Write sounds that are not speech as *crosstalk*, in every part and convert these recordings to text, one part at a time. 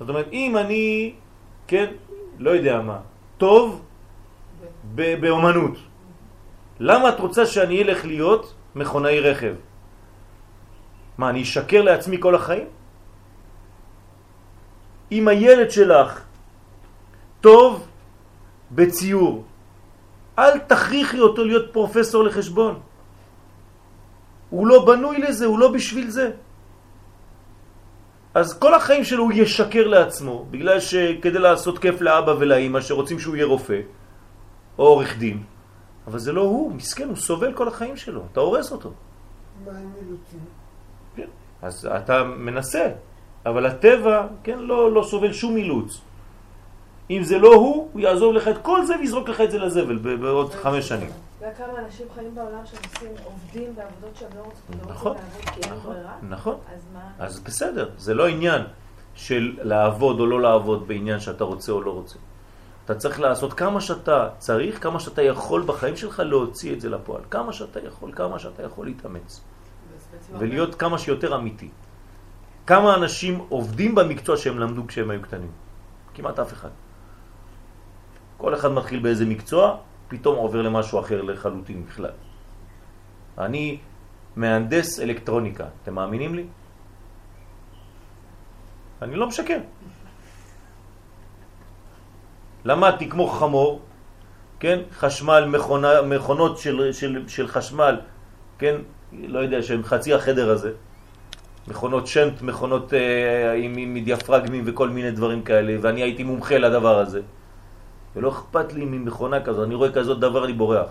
זאת אומרת, אם אני, כן, לא יודע מה, טוב באומנות, למה את רוצה שאני אלך להיות מכונאי רכב? מה, אני אשקר לעצמי כל החיים? אם הילד שלך טוב בציור, אל תכריחי אותו להיות פרופסור לחשבון. הוא לא בנוי לזה, הוא לא בשביל זה. אז כל החיים שלו הוא ישקר לעצמו, בגלל שכדי לעשות כיף לאבא ולאמא שרוצים שהוא יהיה רופא או עורך דין. אבל זה לא הוא, מסכן, הוא סובל כל החיים שלו, אתה הורס אותו. מה עם אילוצים? כן. אז אתה מנסה, אבל הטבע, כן, לא, לא סובל שום אילוץ. אם זה לא הוא, הוא יעזוב לך את כל זה ויזרוק לך את זה לזבל בעוד חמש שנים. וכמה אנשים חיים בעולם שעושים, עובדים בעבודות שהם לא רוצים לא נכון, לעבוד כי אין נכון, ברירה? נכון. אז מה? אז בסדר, זה לא עניין של לעבוד או לא לעבוד בעניין שאתה רוצה או לא רוצה. אתה צריך לעשות כמה שאתה צריך, כמה שאתה יכול בחיים שלך להוציא את זה לפועל. כמה שאתה יכול, כמה שאתה יכול להתאמץ. ולהיות כמה שיותר אמיתי. כמה אנשים עובדים במקצוע שהם למדו כשהם היו קטנים? כמעט אף אחד. כל אחד מתחיל באיזה מקצוע, פתאום עובר למשהו אחר לחלוטין בכלל. אני מהנדס אלקטרוניקה, אתם מאמינים לי? אני לא משקר. למדתי כמו חמור, כן? חשמל, מכונה, מכונות של, של, של חשמל, כן? לא יודע, שהם חצי החדר הזה. מכונות שנט, מכונות אה, עם, עם דיאפרגמים וכל מיני דברים כאלה, ואני הייתי מומחה לדבר הזה. ולא אכפת לי ממכונה כזו, אני רואה כזאת דבר, אני בורח.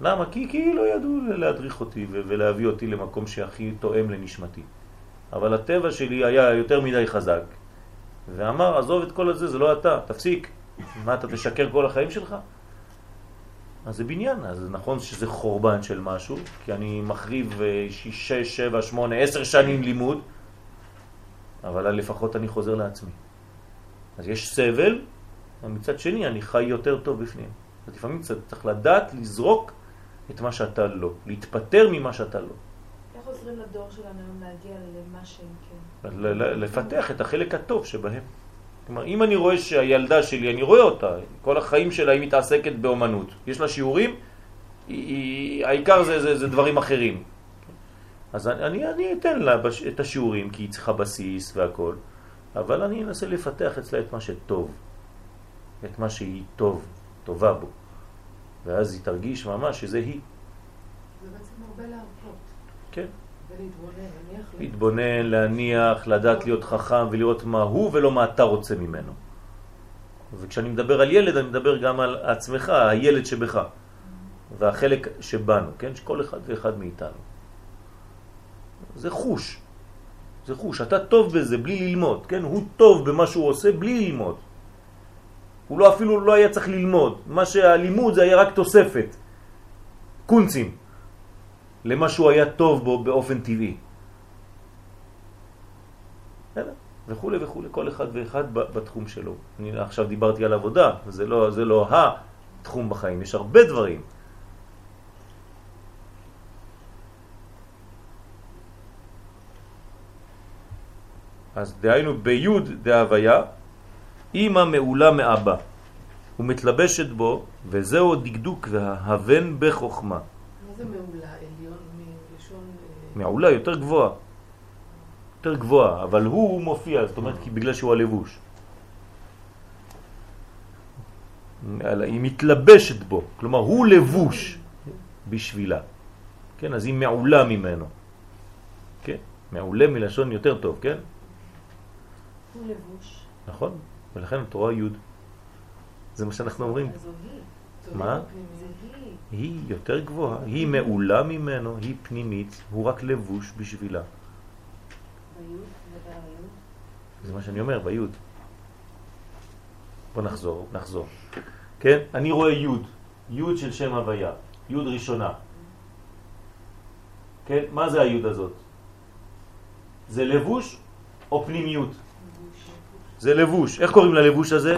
למה? כי, כי לא ידעו להדריך אותי ולהביא אותי למקום שהכי תואם לנשמתי. אבל הטבע שלי היה יותר מדי חזק, ואמר, עזוב את כל הזה, זה לא אתה, תפסיק. מה, אתה תשקר כל החיים שלך? אז זה בניין, אז נכון שזה חורבן של משהו, כי אני מחריב 6, 7, 8, 10 שנים לימוד, אבל לפחות אני חוזר לעצמי. אז יש סבל, ומצד שני אני חי יותר טוב בפנים. אז לפעמים צריך לדעת לזרוק את מה שאתה לא, להתפטר ממה שאתה לא. איך עוזרים לדור שלנו היום להגיע למה שהם כן? לפתח את החלק הטוב שבהם. כלומר, אם אני רואה שהילדה שלי, אני רואה אותה, כל החיים שלה היא מתעסקת באומנות. יש לה שיעורים, היא, היא, העיקר זה, זה, זה דברים אחרים. אז אני, אני אתן לה את השיעורים, כי היא צריכה בסיס והכל. אבל אני אנסה לפתח אצלה את מה שטוב, את מה שהיא טוב, טובה בו. ואז היא תרגיש ממש שזה היא. זה בעצם הרבה להרפות. כן. ולהתבונן, להניח... להתבונן, להניח, לדעת להיות חכם ולראות מה הוא ולא מה אתה רוצה ממנו. וכשאני מדבר על ילד, אני מדבר גם על עצמך, הילד שבך, והחלק שבנו, כן? שכל אחד ואחד מאיתנו. זה חוש. זה חוש, אתה טוב בזה בלי ללמוד, כן? הוא טוב במה שהוא עושה בלי ללמוד. הוא לא אפילו לא היה צריך ללמוד, מה שהלימוד זה היה רק תוספת, קונצים, למה שהוא היה טוב בו באופן טבעי. וכו' וכו', כל אחד ואחד בתחום שלו. אני עכשיו דיברתי על עבודה, זה לא, זה לא התחום בחיים, יש הרבה דברים. אז דהיינו ביוד דהוויה, אימא מעולה מאבא, ומתלבשת בו, וזהו דקדוק וההבן בחוכמה. מה זה מעולה? עליון מלשון... אה, מעולה, יותר גבוהה. יותר גבוהה, אבל הוא מופיע, זאת אומרת, בגלל שהוא הלבוש. היא מתלבשת בו, כלומר הוא לבוש בשבילה. כן, אז היא מעולה ממנו. כן, מעולה מלשון יותר טוב, כן? הוא לבוש. נכון, ולכן את רואה י'. זה מה שאנחנו אומרים. מה? היא. יותר גבוהה, היא מעולה ממנו, היא פנימית, הוא רק לבוש בשבילה. זה מה שאני אומר, ביוד. בוא נחזור, נחזור. כן? אני רואה יוד, יוד של שם הוויה, יוד ראשונה. כן? מה זה היוד הזאת? זה לבוש או פנימיות? זה לבוש. איך קוראים ללבוש הזה?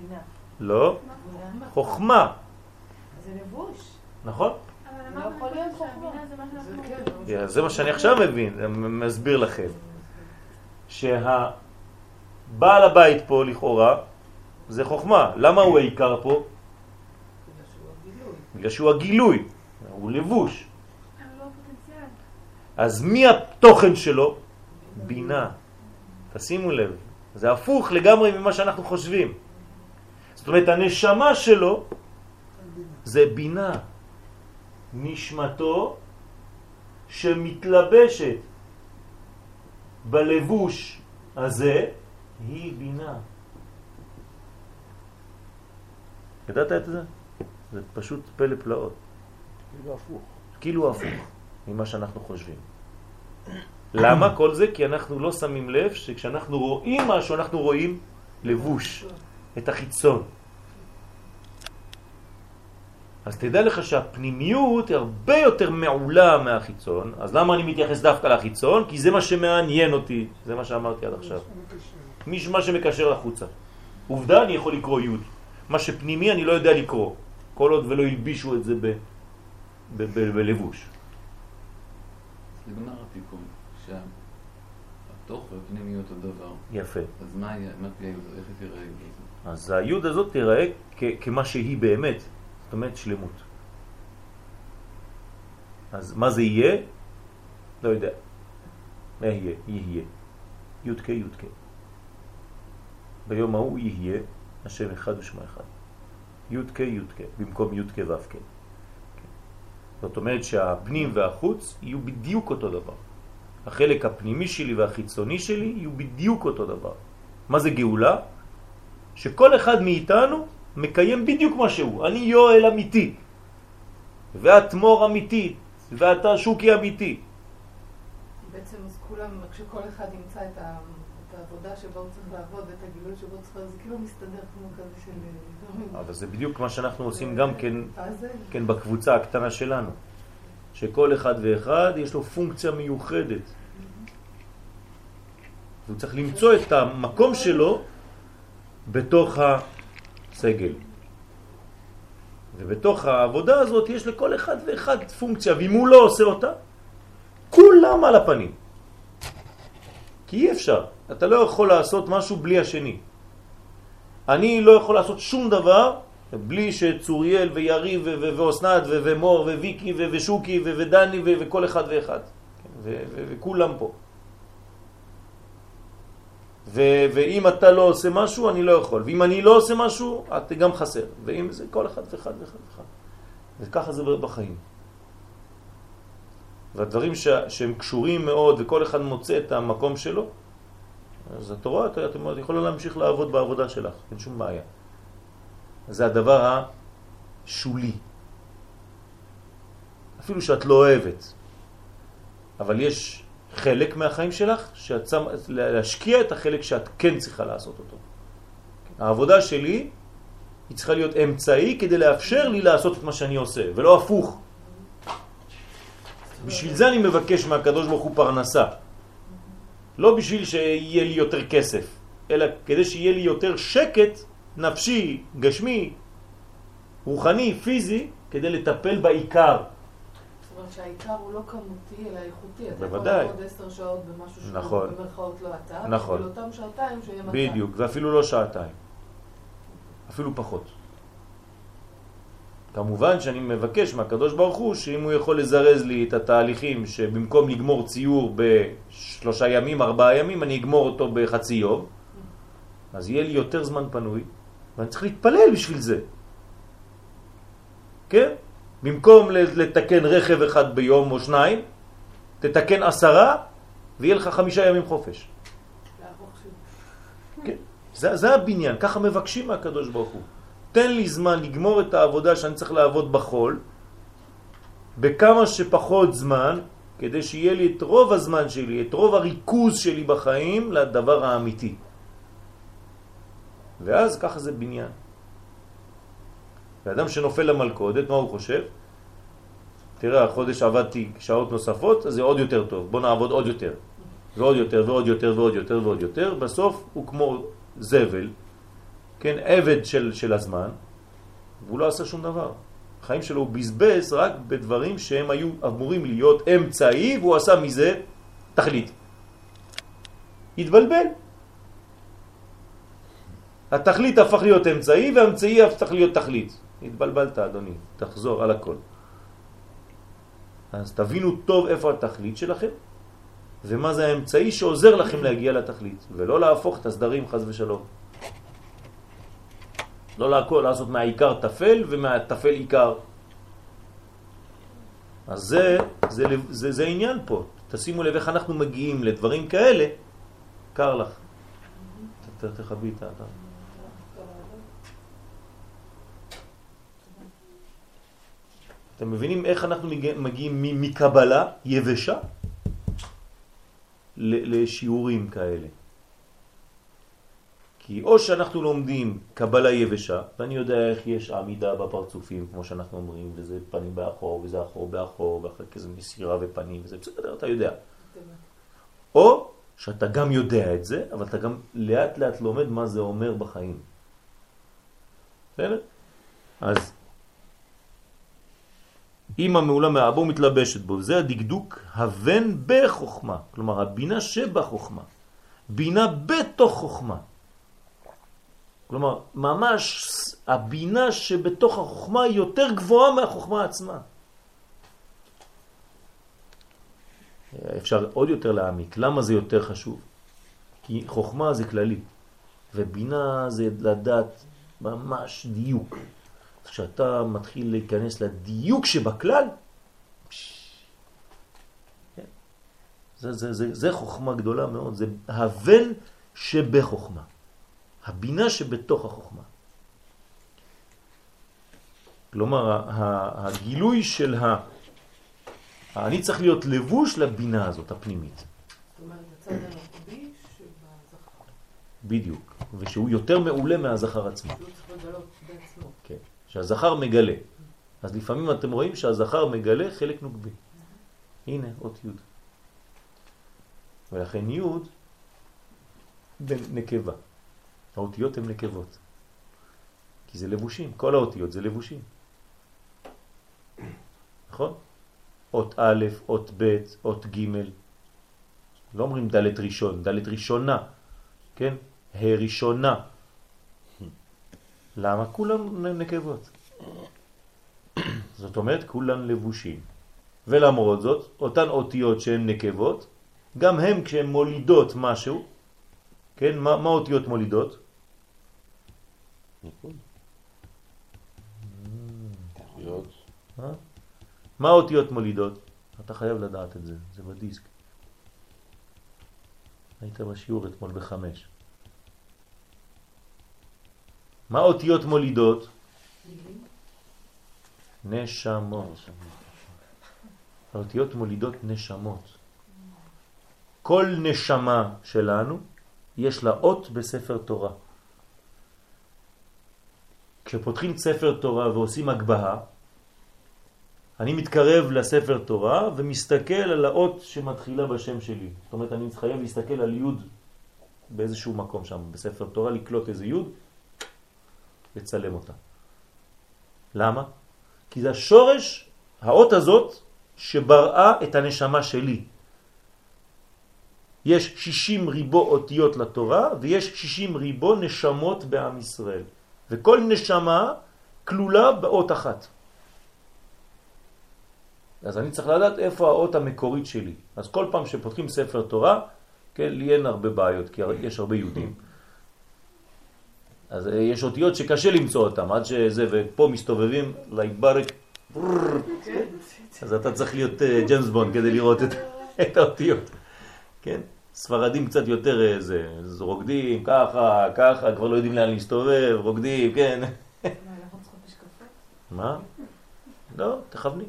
בינה. לא. חוכמה. זה לבוש. נכון? לא זה מה שאני עכשיו מבין, מסביר לכם. שהבעל הבית פה לכאורה זה חוכמה. למה הוא העיקר פה? בגלל שהוא הגילוי. הוא לבוש. לא. אז מי התוכן שלו? בינה. תשימו לב, זה הפוך לגמרי ממה שאנחנו חושבים. זאת אומרת, הנשמה שלו זה בינה. נשמתו שמתלבשת בלבוש הזה היא בינה. ידעת את זה? זה פשוט פלא פלאות. כאילו הפוך. כאילו הפוך ממה שאנחנו חושבים. למה כל זה? כי אנחנו לא שמים לב שכשאנחנו רואים משהו אנחנו רואים לבוש, את החיצון. אז תדע לך שהפנימיות היא הרבה יותר מעולה מהחיצון, אז למה אני מתייחס דווקא לחיצון? כי זה מה שמעניין אותי, זה מה שאמרתי עד עכשיו. מי- מה שמקשר לחוצה. עובדה, אני יכול לקרוא י'. מה שפנימי אני לא יודע לקרוא, כל עוד ולא הלבישו את זה בלבוש. נגמר התיקון, שהתוך והפנים יהיו אותו דבר. יפה. אז מה תהיה, איך היא תראה זה? אז היוד הזאת תיראה כ- כמה שהיא באמת, זאת אומרת שלמות. אז מה זה יהיה? לא יודע. מה יהיה? יהיה. י' כ' י' כ'. ביום ההוא יהיה השם אחד ושמו אחד. י' כ' י' כ', במקום י' כ' ו' כ'. כן. זאת אומרת שהפנים והחוץ יהיו בדיוק אותו דבר. החלק הפנימי שלי והחיצוני שלי יהיו בדיוק אותו דבר. מה זה גאולה? שכל אחד מאיתנו מקיים בדיוק מה שהוא. אני יואל אמיתי, ואת מור אמיתי, ואתה שוקי אמיתי. בעצם אז כולם, כשכל אחד ימצא את ה- את העבודה שבה הוא צריך לעבוד, את הגילוי שבו הוא צריך לעבוד, זה כאילו מסתדר כמו כזה של... אבל זה בדיוק מה שאנחנו עושים גם כן. כן בקבוצה הקטנה שלנו. שכל אחד ואחד יש לו פונקציה מיוחדת. והוא צריך למצוא את המקום שלו בתוך הסגל. ובתוך העבודה הזאת יש לכל אחד ואחד פונקציה, ואם הוא לא עושה אותה, כולם על הפנים. כי אי אפשר. אתה לא יכול לעשות משהו בלי השני. אני לא יכול לעשות שום דבר בלי שצוריאל ויריב ו- ו- ואוסנת ו- ומור וויקי ושוקי ודני וכל אחד ואחד. וכולם פה. ואם אתה לא עושה משהו, אני לא יכול. ואם אני לא עושה משהו, אתה גם חסר. ואם זה כל אחד ואחד ואחד ואחד. וככה זה בחיים. והדברים ש- שהם קשורים מאוד וכל אחד מוצא את המקום שלו, אז התורה, אתה, אתה יכולה להמשיך לעבוד בעבודה שלך, אין שום בעיה. זה הדבר השולי. אפילו שאת לא אוהבת. אבל יש חלק מהחיים שלך שאת שם, להשקיע את החלק שאת כן צריכה לעשות אותו. העבודה שלי היא צריכה להיות אמצעי כדי לאפשר לי לעשות את מה שאני עושה, ולא הפוך. בשביל זה אני מבקש מהקדוש ברוך הוא פרנסה. לא בשביל שיהיה לי יותר כסף, אלא כדי שיהיה לי יותר שקט נפשי, גשמי, רוחני, פיזי, כדי לטפל בעיקר. זאת אומרת שהעיקר הוא לא כמותי, אלא איכותי. אתה בוודאי. יכול לעבוד עשר שעות במשהו שהוא נכון. במרכאות לא אתה, נכון. בשביל אותם שעתיים שיהיה מצב. בדיוק, ואפילו לא שעתיים. אפילו פחות. כמובן שאני מבקש מהקדוש ברוך הוא שאם הוא יכול לזרז לי את התהליכים שבמקום לגמור ציור בשלושה ימים, ארבעה ימים, אני אגמור אותו בחצי יום, אז יהיה לי יותר זמן פנוי, ואני צריך להתפלל בשביל זה. כן? במקום לתקן רכב אחד ביום או שניים, תתקן עשרה ויהיה לך חמישה ימים חופש. כן. זה, זה הבניין, ככה מבקשים מהקדוש ברוך הוא. תן לי זמן לגמור את העבודה שאני צריך לעבוד בחול, בכמה שפחות זמן, כדי שיהיה לי את רוב הזמן שלי, את רוב הריכוז שלי בחיים לדבר האמיתי. ואז ככה זה בניין. ואדם שנופל למלכודת, מה הוא חושב? תראה, החודש עבדתי שעות נוספות, אז זה עוד יותר טוב, בוא נעבוד עוד יותר. ועוד יותר ועוד יותר ועוד יותר ועוד יותר, בסוף הוא כמו זבל, כן, עבד של, של הזמן, והוא לא עשה שום דבר. החיים שלו הוא בזבז רק בדברים שהם היו אמורים להיות אמצעי והוא עשה מזה תכלית. התבלבל. התכלית הפך להיות אמצעי והאמצעי הפך להיות תכלית. התבלבלת אדוני, תחזור על הכל. אז תבינו טוב איפה התכלית שלכם ומה זה האמצעי שעוזר לכם להגיע לתכלית ולא להפוך את הסדרים חז ושלום. לא להכל, לעשות מהעיקר תפל ומהתפל עיקר. אז זה, זה, זה, זה עניין פה. תשימו לב איך אנחנו מגיעים לדברים כאלה, קר לך. תכבי את האדם. אתם מבינים איך אנחנו מגיעים מקבלה יבשה לשיעורים כאלה? כי או שאנחנו לומדים קבלה יבשה, ואני יודע איך יש עמידה בפרצופים, כמו שאנחנו אומרים, וזה פנים באחור, וזה אחור באחור, ואחרי כזה מסירה ופנים, וזה בסדר, אתה יודע. או שאתה גם יודע את זה, אבל אתה גם לאט לאט לומד מה זה אומר בחיים. בסדר? אז אם המעולה מהאבור מתלבשת בו, זה הדקדוק הבן בחוכמה, כלומר הבינה שבחוכמה, בינה בתוך חוכמה. כלומר, ממש הבינה שבתוך החוכמה היא יותר גבוהה מהחוכמה עצמה. אפשר עוד יותר להעמיק. למה זה יותר חשוב? כי חוכמה זה כללי, ובינה זה לדעת ממש דיוק. כשאתה מתחיל להיכנס לדיוק שבכלל, כן. זה, זה, זה, זה חוכמה גדולה מאוד, זה הבן שבחוכמה. הבינה שבתוך החוכמה. כלומר, הגילוי של ה... אני צריך להיות לבוש לבינה הזאת, הפנימית. זאת אומרת, הצד הרוחבי שבזכר. בדיוק, ושהוא יותר מעולה מהזכר עצמו. שהוא צריך לגלות שהזכר מגלה. אז לפעמים אתם רואים שהזכר מגלה חלק נוקבי. הנה, אות י'. ולכן י' בנקבה. האותיות הן נקבות. כי זה לבושים, כל האותיות זה לבושים. נכון? אות א', אות ב', אות ג', לא אומרים דלת ראשון, דלת ראשונה, כן? ה' ראשונה. למה? כולם נקבות. זאת אומרת, כולם לבושים. ולמרות זאת, אותן אותיות שהן נקבות, גם הן כשהן מולידות משהו, כן? מה, מה אותיות מולידות? ניקוד. אה? מה האותיות מולידות? אתה חייב לדעת את זה, זה בדיסק. היית בשיעור אתמול בחמש. מה האותיות מולידות? נשמות. האותיות מולידות נשמות. כל נשמה שלנו יש לה אות בספר תורה. כשפותחים ספר תורה ועושים הגבהה, אני מתקרב לספר תורה ומסתכל על האות שמתחילה בשם שלי. זאת אומרת, אני חייב להסתכל על יוד באיזשהו מקום שם, בספר תורה, לקלוט איזה יוד, לצלם אותה. למה? כי זה השורש, האות הזאת, שבראה את הנשמה שלי. יש 60 ריבו אותיות לתורה ויש 60 ריבו נשמות בעם ישראל. וכל נשמה כלולה באות אחת. אז אני צריך לדעת איפה האות המקורית שלי. אז כל פעם שפותחים ספר תורה, כן, לי אין הרבה בעיות, כי יש הרבה יהודים. אז אה, יש אותיות שקשה למצוא אותם, עד שזה, ופה מסתובבים להיברק, אז אתה צריך להיות אה, ג'יימס בונד כדי לראות את, *laughs* האותיות, כן? ספרדים קצת יותר איזה, אה, רוקדים, ככה, ככה, כבר לא יודעים לאן להסתובב, רוקדים, כן. *laughs* מה? לא, תכווני.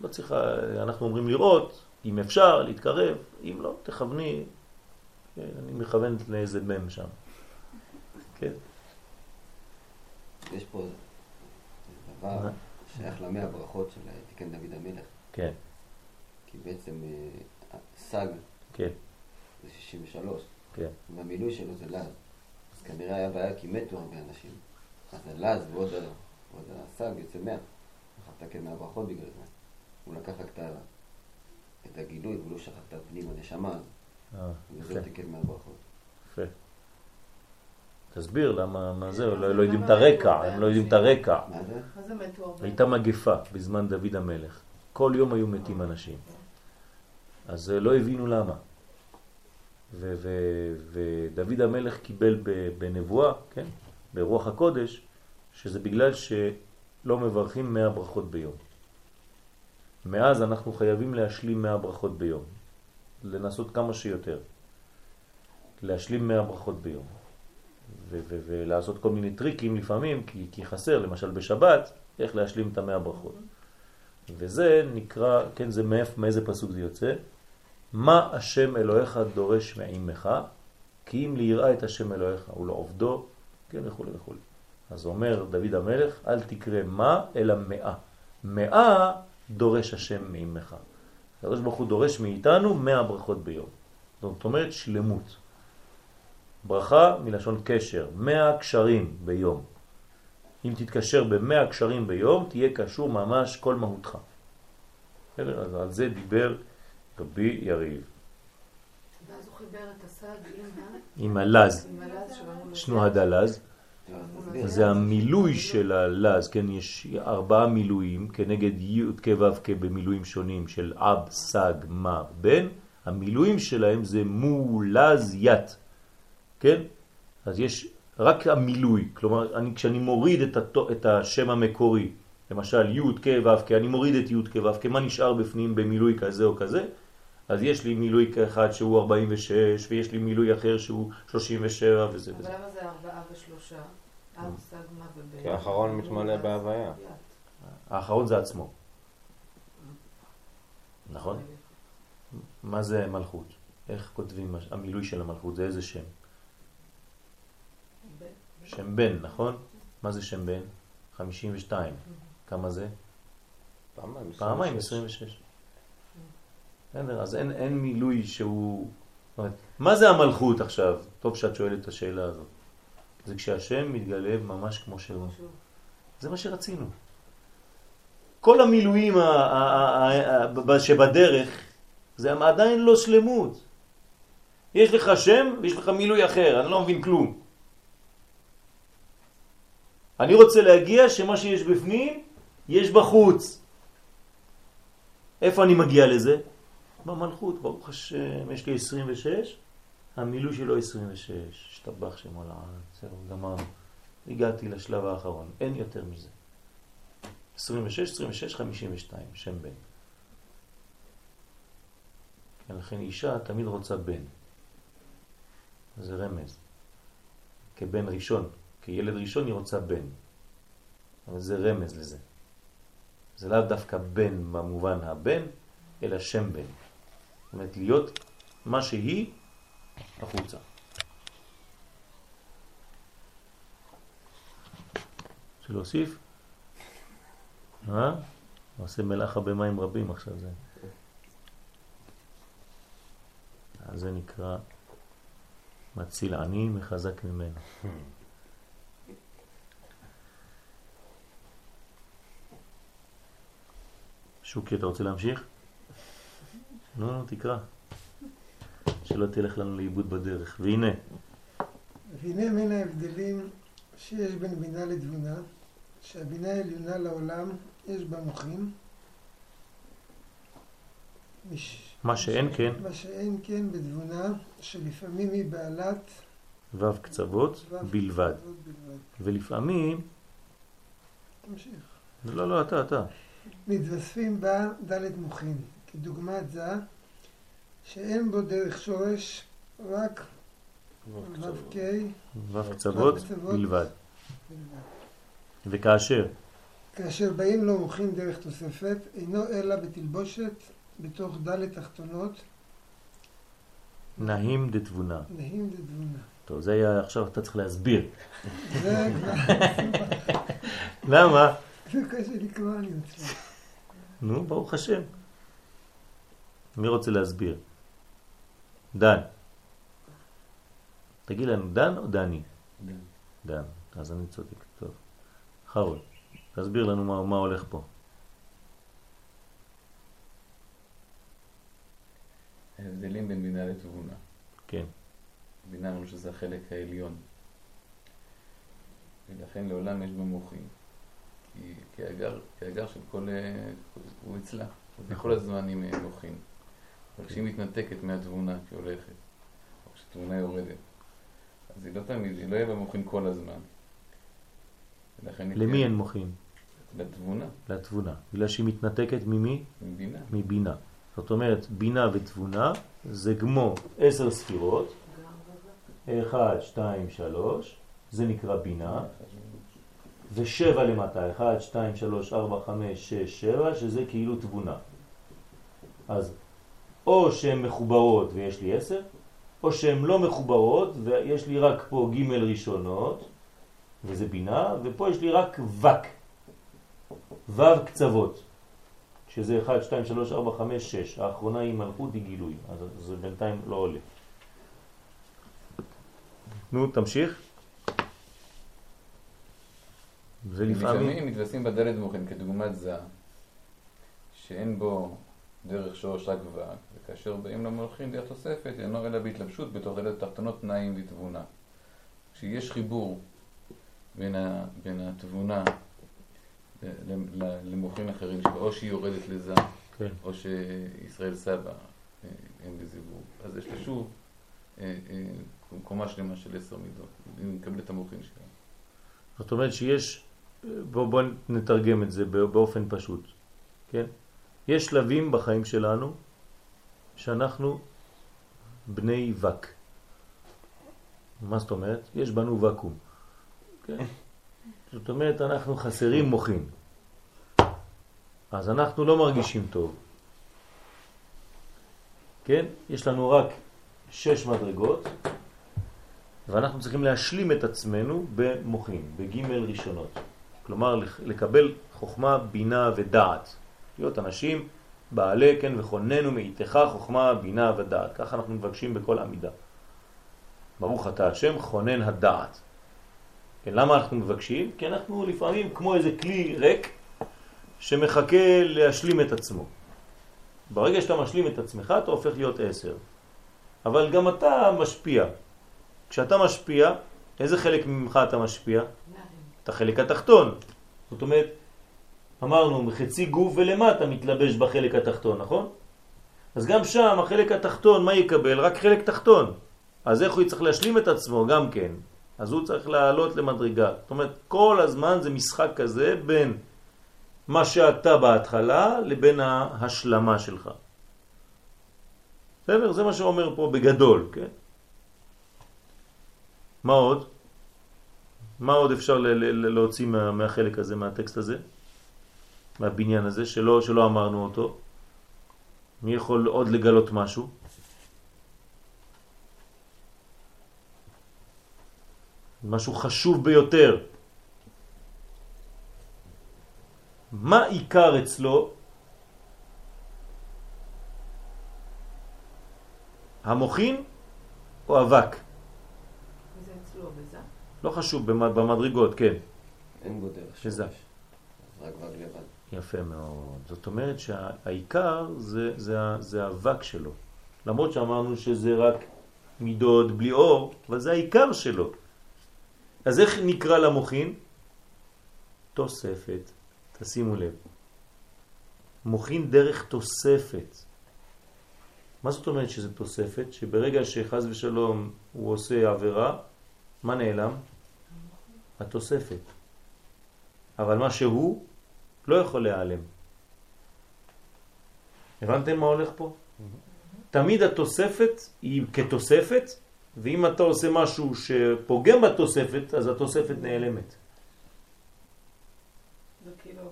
לא צריכה, אנחנו אומרים לראות, אם אפשר, להתקרב, אם לא, תכווני. כן, אני מכוון לאיזה מם שם. כן. יש פה דבר שייך למי הברכות של תיקן דוד המלך. כן. כי בעצם אה, סג כן. זה 63, כן. והמילוי שלו זה לז. אז כנראה היה בעיה כי מתו הרבה אנשים. אז הלז ועוד הסג יוצא 100. שכח לתקן מהברכות בגלל זה. הוא לקח רק את הגילוי, והוא לא שכח את הפנים, הנשמה, אה, וזה יפה, הוא תיקן מהברכות. יפה. תסביר למה, מה זה, לא, לא יודעים את הרקע, הם לא יודעים את הרקע. הייתה מגפה בזמן דוד המלך. כל יום היו מתים אנשים. אז אה, לא הבינו למה. ודוד המלך קיבל בנבואה, כן, ברוח הקודש, שזה בגלל שלא מברכים 100 ברכות ביום. מאז אנחנו חייבים להשלים 100 ברכות ביום. לנסות כמה שיותר. להשלים 100 ברכות ביום. ולעשות כל מיני טריקים לפעמים, כי, כי חסר, למשל בשבת, איך להשלים את המאה ברכות. וזה נקרא, כן, זה מאיפה, מאיזה פסוק זה יוצא? מה השם אלוהיך דורש מעמך, כי אם ליראה את השם אלוהיך ולעובדו, כן, וכו' וכו'. אז אומר דוד המלך, אל תקרא מה, אלא מאה. מאה דורש השם מעמך. הקדוש ברוך הוא דורש מאיתנו מאה ברכות ביום. זאת אומרת שלמות. ברכה מלשון קשר, מאה קשרים ביום. אם תתקשר במאה קשרים ביום, תהיה קשור ממש כל מהותך. בסדר? אז על זה דיבר רבי יריב. ואז הוא חיבר את הסד עם הלז, עם הלז. שנו הדלז. זה המילוי של הלז, כן, יש ארבעה מילואים כנגד י' כ' ו' כ' במילואים שונים של אב, סג, מה, בן, המילואים שלהם זה מולז ית, כן? אז יש רק המילוי, כלומר אני, כשאני מוריד את, התו, את השם המקורי, למשל י' כ' ו' כ', אני מוריד את י' כ' ו' כ', מה נשאר בפנים במילוי כזה או כזה? אז יש לי מילוי אחד שהוא 46 ויש לי מילוי אחר שהוא 37 וזה אבל וזה. למה זה ארבעה ושלושה? אב, סג, מה ובן? כי האחרון מתמלא בהוויה. האחרון זה עצמו, נכון? מה זה מלכות? איך כותבים המילוי של המלכות? זה איזה שם? שם בן, נכון? מה זה שם בן? 52. כמה זה? פעמיים. פעמיים 26. 26. בסדר, אז אין, אין מילוי שהוא... מה זה המלכות עכשיו? טוב שאת שואלת את השאלה הזאת. זה כשהשם מתגלה ממש כמו שהוא. זה מה שרצינו. כל המילואים שבדרך זה עדיין לא שלמות. יש לך שם ויש לך מילוי אחר, אני לא מבין כלום. אני רוצה להגיע שמה שיש בפנים יש בחוץ. איפה אני מגיע לזה? במלכות, ברוך השם, יש לי 26, המילוי שלו 26, השתבח שמו לעד, זהו, גמרנו. הגעתי לשלב האחרון, אין יותר מזה. 26, 26, 52, שם בן. כן, לכן אישה תמיד רוצה בן. זה רמז. כבן ראשון, כילד ראשון היא רוצה בן. אבל זה רמז לזה. זה לאו דווקא בן במובן הבן, אלא שם בן. זאת אומרת, להיות מה שהיא החוצה. רוצה להוסיף? אה? עושה מלאכה במים רבים עכשיו זה. אז זה נקרא מציל עני מחזק ממנו. שוקי, אתה רוצה להמשיך? לא, לא, תקרא. שלא תלך לנו לאיבוד בדרך. והנה, והנה מן ההבדלים שיש בין בינה לתבונה, שהבינה העליונה לעולם יש בה מוחים. מש... מה שאין כן, מה שאין כן בתבונה, שלפעמים היא בעלת ו' קצוות ו' בלבד. קצוות בלבד. ולפעמים, תמשיך. לא, לא, אתה, אתה. מתווספים בה ד' מוחין, כדוגמת זה, שאין בו דרך שורש, רק ו"ק קצוות. בלבד. בלבד. וכאשר כאשר באים לו מוחין דרך תוספת, אינו אלא בתלבושת בתוך ד' תחתונות, נהים דתבונה. נהים דתבונה. טוב, זה היה עכשיו אתה צריך להסביר. זה כבר, למה? וכזה נקרא אני רוצה. נו, ברוך השם. מי רוצה להסביר? דן. תגיד לנו, דן או דני? דן. דן. אז אני צודק. טוב. חרוי, תסביר לנו מה, מה הולך פה. ההבדלים בין בינה לתבונה. כן. בינה אמרנו שזה החלק העליון. ולכן לעולם יש במוחים. כי, האגר, של כל... הוא אצלה. אז היא כל הזמן עם אה, מוחין. אבל כשהיא מתנתקת מהתבונה, כשהיא הולכת, או כשהתבונה יורדת, אז היא לא תמיד, היא לא יהיה במוחין כל הזמן. היא למי אין מוחים? לתבונה, לתבונה. בגלל שהיא מתנתקת ממי? מבינה. מבינה. זאת אומרת, בינה ותבונה זה כמו עשר ספירות, אחד, שתיים, שלוש, זה נקרא בינה, ושבע למטה, אחד, שתיים, שלוש, ארבע, חמש, שש, שבע, שזה כאילו תבונה. אז או שהן מחוברות ויש לי עשר, או שהן לא מחוברות ויש לי רק פה ג' ראשונות, וזה בינה, ופה יש לי רק וק, ו' קצוות. שזה 1, 2, 3, 4, 5, 6. האחרונה היא מלכות, היא גילוי. אז זה בינתיים לא עולה. נו, תמשיך. ולפעמים... לפעמים מתווספים בדלת מוחין כדוגמת זה, שאין בו דרך שורש רק ו, וכאשר באים למולכין דרך תוספת, אינו אלא בהתלבשות בתוך דלת תחתונות תנאים לתבונה. כשיש חיבור בין, ה, בין התבונה למוחין אחרים, שאו שהיא יורדת לזה, כן. או שישראל סבא אה, אין בזה זיווג, אז יש לה שוב אה, אה, קומה שלמה של עשר מידות, היא מקבלת את המוחין שלה. זאת אומרת שיש... בואו בוא נתרגם את זה באופן פשוט. כן? יש שלבים בחיים שלנו שאנחנו בני וק. מה זאת אומרת? יש בנו וקום. כן? *laughs* זאת אומרת, אנחנו חסרים מוחין. אז אנחנו לא מרגישים טוב. כן? יש לנו רק שש מדרגות, ואנחנו צריכים להשלים את עצמנו במוחין, בגימל ראשונות. כלומר, לקבל חוכמה, בינה ודעת. להיות אנשים בעלי, כן, וכוננו מאיתך חוכמה, בינה ודעת. ככה אנחנו מבקשים בכל עמידה. ברוך אתה השם, חונן הדעת. כן, למה אנחנו מבקשים? כי אנחנו לפעמים כמו איזה כלי ריק שמחכה להשלים את עצמו. ברגע שאתה משלים את עצמך, אתה הופך להיות עשר. אבל גם אתה משפיע. כשאתה משפיע, איזה חלק ממך אתה משפיע? את החלק התחתון. זאת אומרת, אמרנו, מחצי גוף ולמטה מתלבש בחלק התחתון, נכון? אז גם שם החלק התחתון, מה יקבל? רק חלק תחתון. אז איך הוא יצטרך להשלים את עצמו? גם כן. אז הוא צריך לעלות למדרגה. זאת אומרת, כל הזמן זה משחק כזה בין מה שאתה בהתחלה לבין ההשלמה שלך. בסדר? זה מה שאומר פה בגדול, כן? מה עוד? מה עוד אפשר להוציא מה, מהחלק הזה, מהטקסט הזה? מהבניין הזה, שלא, שלא אמרנו אותו? מי יכול עוד לגלות משהו? משהו חשוב ביותר. מה עיקר אצלו? המוחין או אבק? לא חשוב, במ- במדרגות, כן. אין בו דרך שזה. רק וק לבד. יפה מאוד. זאת אומרת שהעיקר זה, זה, זה האבק שלו. למרות שאמרנו שזה רק מידות בלי אור, אבל זה העיקר שלו. אז איך נקרא למוחין? תוספת. תשימו לב. מוחין דרך תוספת. מה זאת אומרת שזה תוספת? שברגע שחז ושלום הוא עושה עבירה, מה נעלם? התוספת. אבל מה שהוא לא יכול להיעלם. הבנתם מה הולך פה? תמיד התוספת היא כתוספת, ואם אתה עושה משהו שפוגם בתוספת, אז התוספת נעלמת. כאילו.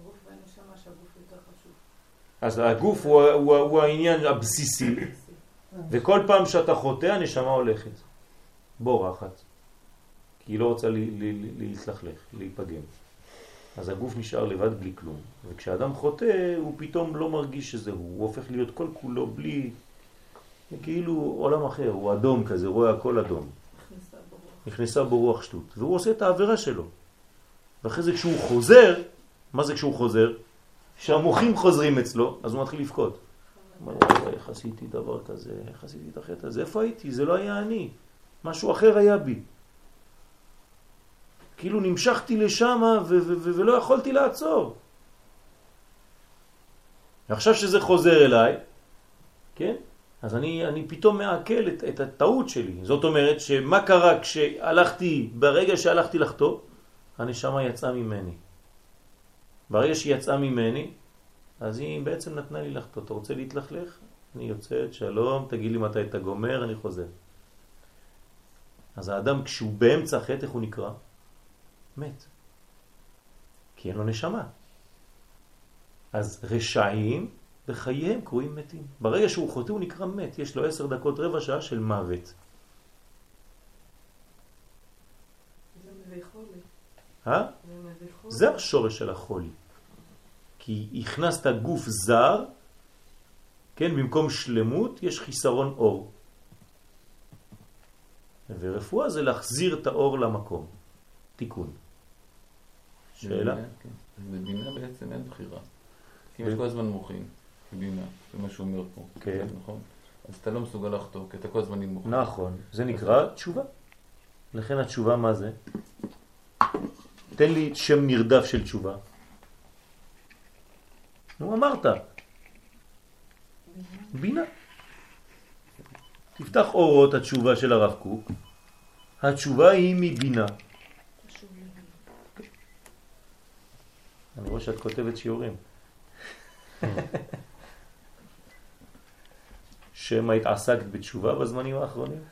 אז הגוף הוא, הוא, הוא העניין הבסיסי, וכל פעם שאתה חוטא הנשמה הולכת, בורחת, כי היא לא רוצה להתלכלך, להיפגם. אז הגוף נשאר לבד בלי כלום, וכשאדם חוטא הוא פתאום לא מרגיש שזה הוא, הוא הופך להיות כל כולו בלי, כאילו עולם אחר, הוא אדום כזה, רואה הכל אדום. נכנסה בו רוח שטות, והוא עושה את העבירה שלו. ואחרי זה כשהוא חוזר, מה זה כשהוא חוזר? כשהמוחים חוזרים אצלו, אז הוא מתחיל לבכות. אומר, וואי, איך עשיתי דבר כזה, איך עשיתי את החטא הזה, איפה הייתי? זה לא היה אני, משהו אחר היה בי. כאילו נמשכתי לשם ולא יכולתי לעצור. עכשיו שזה חוזר אליי, כן? אז אני, אני פתאום מעכל את, את הטעות שלי. זאת אומרת שמה קרה כשהלכתי, ברגע שהלכתי לחטוא, הנשמה יצאה ממני. ברגע שהיא יצאה ממני, אז היא בעצם נתנה לי לחטוא. אתה רוצה להתלכלך? אני יוצאת, שלום, תגיד לי מתי אתה גומר, אני חוזר. אז האדם כשהוא באמצע חטא, איך הוא נקרא? מת. כי אין לו נשמה. אז רשעים בחייהם קרויים מתים. ברגע שהוא חוטא הוא נקרא מת, יש לו עשר דקות רבע שעה של מוות. אה? זה השורש של החולי. כי הכנסת גוף זר, כן, במקום שלמות יש חיסרון אור. ורפואה זה להחזיר את האור למקום. תיקון. שאלה? בבינה בעצם אין בחירה. כי יש כל הזמן מוחים, בינה, זה מה שהוא אומר פה. כן. נכון? אז אתה לא מסוגל לחתור, כי אתה כל הזמן עם מוחים. נכון, זה נקרא תשובה. לכן התשובה מה זה? תן לי שם נרדף של תשובה. נו, אמרת. בינה. תפתח אורות התשובה של הרב קוק. התשובה היא מבינה. אני רואה שאת כותבת שיעורים. שמא התעסקת בתשובה בזמנים האחרונים?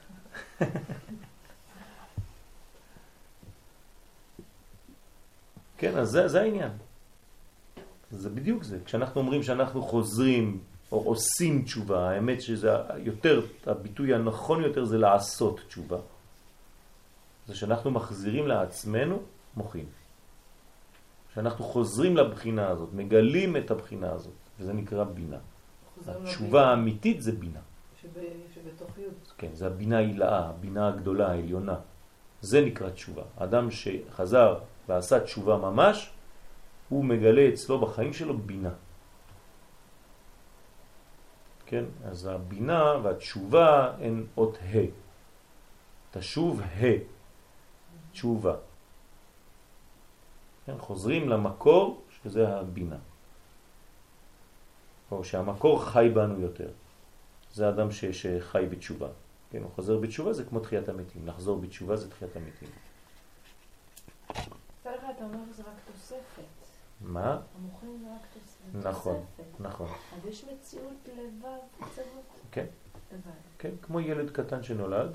כן, אז זה, זה העניין. זה בדיוק זה. כשאנחנו אומרים שאנחנו חוזרים או עושים תשובה, האמת שזה יותר, הביטוי הנכון יותר זה לעשות תשובה. זה שאנחנו מחזירים לעצמנו מוחים. שאנחנו חוזרים לבחינה הזאת, מגלים את הבחינה הזאת, וזה נקרא בינה. התשובה האמיתית זה בינה. שבתוך י'. כן, זה הבינה העילאה, הבינה הגדולה, העליונה. זה נקרא תשובה. אדם שחזר ועשה תשובה ממש, הוא מגלה אצלו בחיים שלו בינה. כן? אז הבינה והתשובה הן אות ה'. תשוב ה', תשובה. כן? חוזרים למקור שזה הבינה. או שהמקור חי בנו יותר. זה אדם ש, שחי בתשובה. כן, הוא חוזר בתשובה זה כמו תחיית המתים. לחזור בתשובה זה תחיית המתים. אתה אומר שזה רק תוספת. מה? המוחים זה רק תוספת. נכון, נכון. אז יש מציאות לבב קצוות? כן. לבד. כן, כמו ילד קטן שנולד,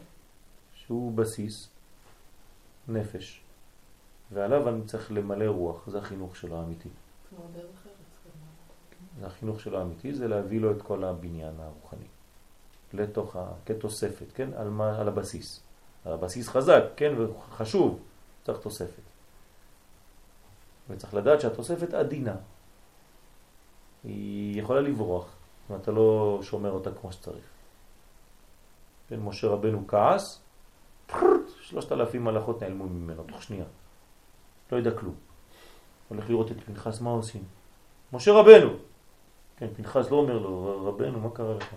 שהוא בסיס, נפש, ועליו אני צריך למלא רוח, זה החינוך שלו האמיתי. ארץ. זה החינוך שלו האמיתי, זה להביא לו את כל הבניין הרוחני. לתוך ה... כתוספת, כן? על, מה, על הבסיס. על הבסיס חזק, כן? וחשוב, צריך תוספת. וצריך לדעת שהתוספת עדינה. היא יכולה לברוח, אם אתה לא שומר אותה כמו שצריך. כן, משה רבנו כעס, שלושת אלפים מלאכות נעלמו ממנו תוך שנייה. לא ידע כלום. הולך לראות את פנחס, מה עושים? משה רבנו! כן, פנחס לא אומר לו, רבנו, מה קרה לך?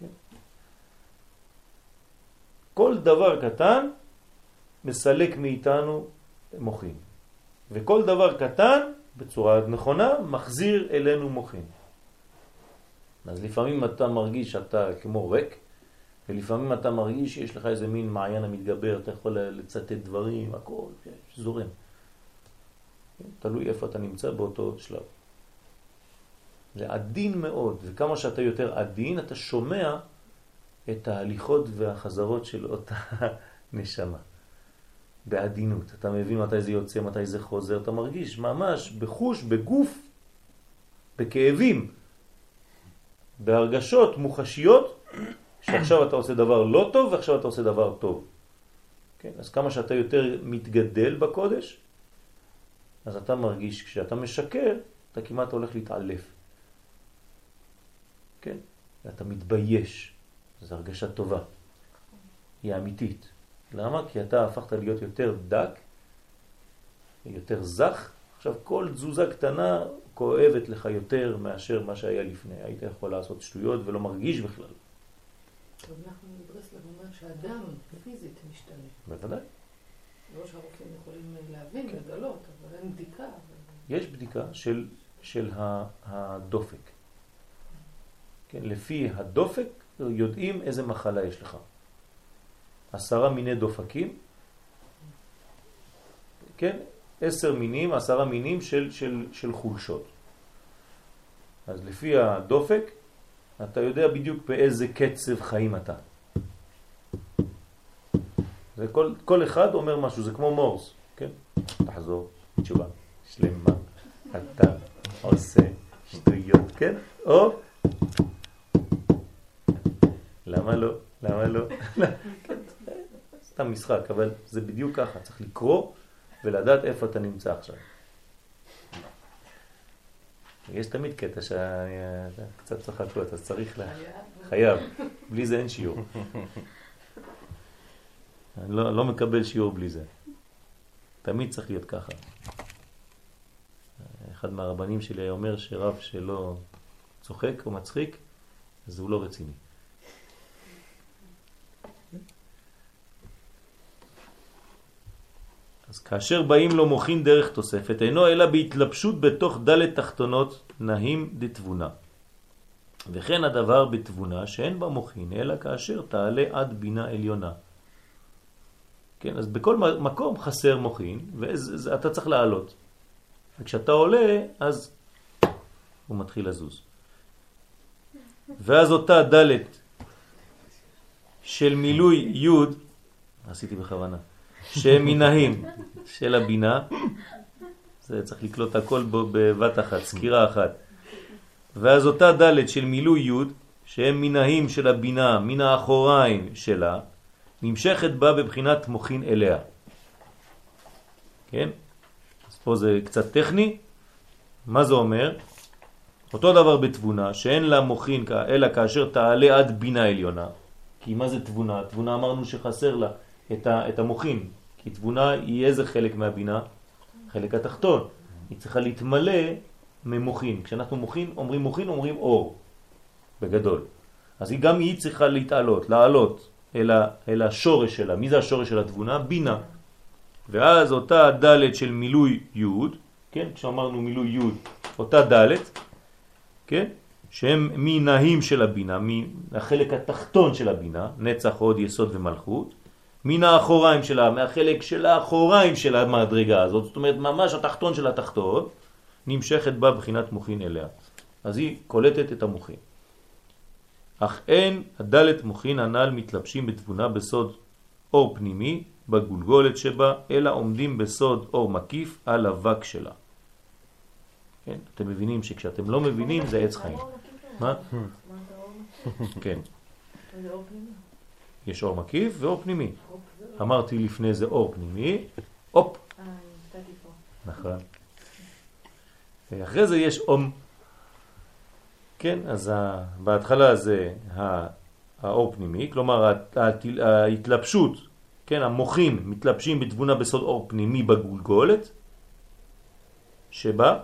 כן. כל דבר קטן מסלק מאיתנו מוחים. וכל דבר קטן, בצורה נכונה, מחזיר אלינו מוחים. אז לפעמים אתה מרגיש שאתה כמו ריק, ולפעמים אתה מרגיש שיש לך איזה מין מעיין המתגבר, אתה יכול לצטט דברים, הכל, כן, זורם. תלוי איפה אתה נמצא באותו שלב. זה עדין מאוד, וכמה שאתה יותר עדין, אתה שומע את ההליכות והחזרות של אותה *laughs* נשמה. בעדינות. אתה מבין מתי זה יוצא, מתי זה חוזר, אתה מרגיש ממש בחוש, בגוף, בכאבים, בהרגשות מוחשיות, שעכשיו אתה עושה דבר לא טוב ועכשיו אתה עושה דבר טוב. כן? אז כמה שאתה יותר מתגדל בקודש, אז אתה מרגיש, כשאתה משקר, אתה כמעט הולך להתעלף. כן? ואתה מתבייש. זו הרגשה טובה. היא אמיתית. למה? כי אתה הפכת להיות יותר דק, יותר זך, עכשיו כל תזוזה קטנה כואבת לך יותר מאשר מה שהיה לפני. היית יכול לעשות שטויות ולא מרגיש בכלל. רב נחמן מברסלב אומר שהאדם פיזית משתנה. בוודאי. לא שהרופאים יכולים להבין, לגלות, אבל אין בדיקה. יש בדיקה של, של הדופק. כן, לפי הדופק יודעים איזה מחלה יש לך. עשרה מיני דופקים, כן, עשר מינים, עשרה מינים של, של, של חולשות. אז לפי הדופק, אתה יודע בדיוק באיזה קצב חיים אתה. זה כל, כל אחד אומר משהו, זה כמו מורס, כן? תחזור, תשובה, שלמה, אתה עושה שטויות, כן? או למה לא? למה לא? סתם משחק, אבל זה בדיוק ככה, צריך לקרוא ולדעת איפה אתה נמצא עכשיו. יש תמיד קטע שקצת צחקות, אז צריך לה... חייב, בלי זה אין שיעור. אני לא, לא מקבל שיעור בלי זה. תמיד צריך להיות ככה. אחד מהרבנים שלי אומר שרב שלא צוחק או מצחיק, אז הוא לא רציני. אז כאשר באים לו מוכין דרך תוספת, אינו אלא בהתלבשות בתוך דלת תחתונות נהים דתבונה. וכן הדבר בתבונה שאין בה מוכין, אלא כאשר תעלה עד בינה עליונה. כן, אז בכל מקום חסר מוכין, ואתה צריך לעלות. וכשאתה עולה, אז הוא מתחיל לזוז. ואז אותה דלת של מילוי י', עשיתי בכוונה, שהם מנהים של הבינה, זה צריך לקלוט הכל בבת אחת, סקירה אחת. ואז אותה דלת של מילוי י', שהם מנהים של הבינה, מן האחוריים שלה, נמשכת בה בבחינת מוכין אליה. כן? אז פה זה קצת טכני. מה זה אומר? אותו דבר בתבונה, שאין לה מוכין אלא כאשר תעלה עד בינה עליונה. כי מה זה תבונה? תבונה אמרנו שחסר לה את, ה, את המוכין. כי תבונה היא איזה חלק מהבינה? חלק התחתון. היא צריכה להתמלא ממוכין. כשאנחנו מוכין, אומרים מוכין, אומרים אור. בגדול. אז היא גם היא צריכה להתעלות, לעלות. אל, ה, אל השורש שלה. מי זה השורש של התבונה? בינה. ואז אותה דלת של מילוי י', כן? כשאמרנו מילוי י', אותה דלת, כן? שהם מנהים של הבינה, מהחלק התחתון של הבינה, נצח, עוד, יסוד ומלכות, מן האחוריים שלה, מהחלק של האחוריים של המדרגה הזאת, זאת אומרת ממש התחתון של התחתון, נמשכת בה בחינת מוכין אליה. אז היא קולטת את המוכין. אך אין הדלת מוכין הנ"ל מתלבשים בתבונה בסוד אור פנימי בגולגולת שבה, אלא עומדים בסוד אור מקיף על אבק שלה. כן, אתם מבינים שכשאתם לא מבינים זה עץ חיים. מה? כן. יש אור מקיף ואור פנימי. אמרתי לפני זה אור פנימי, הופ. נכון. אחרי זה יש אום כן, אז בהתחלה זה האור פנימי, כלומר ההתלבשות, כן, המוחים מתלבשים בתבונה בסוד אור פנימי בגולגולת שבה,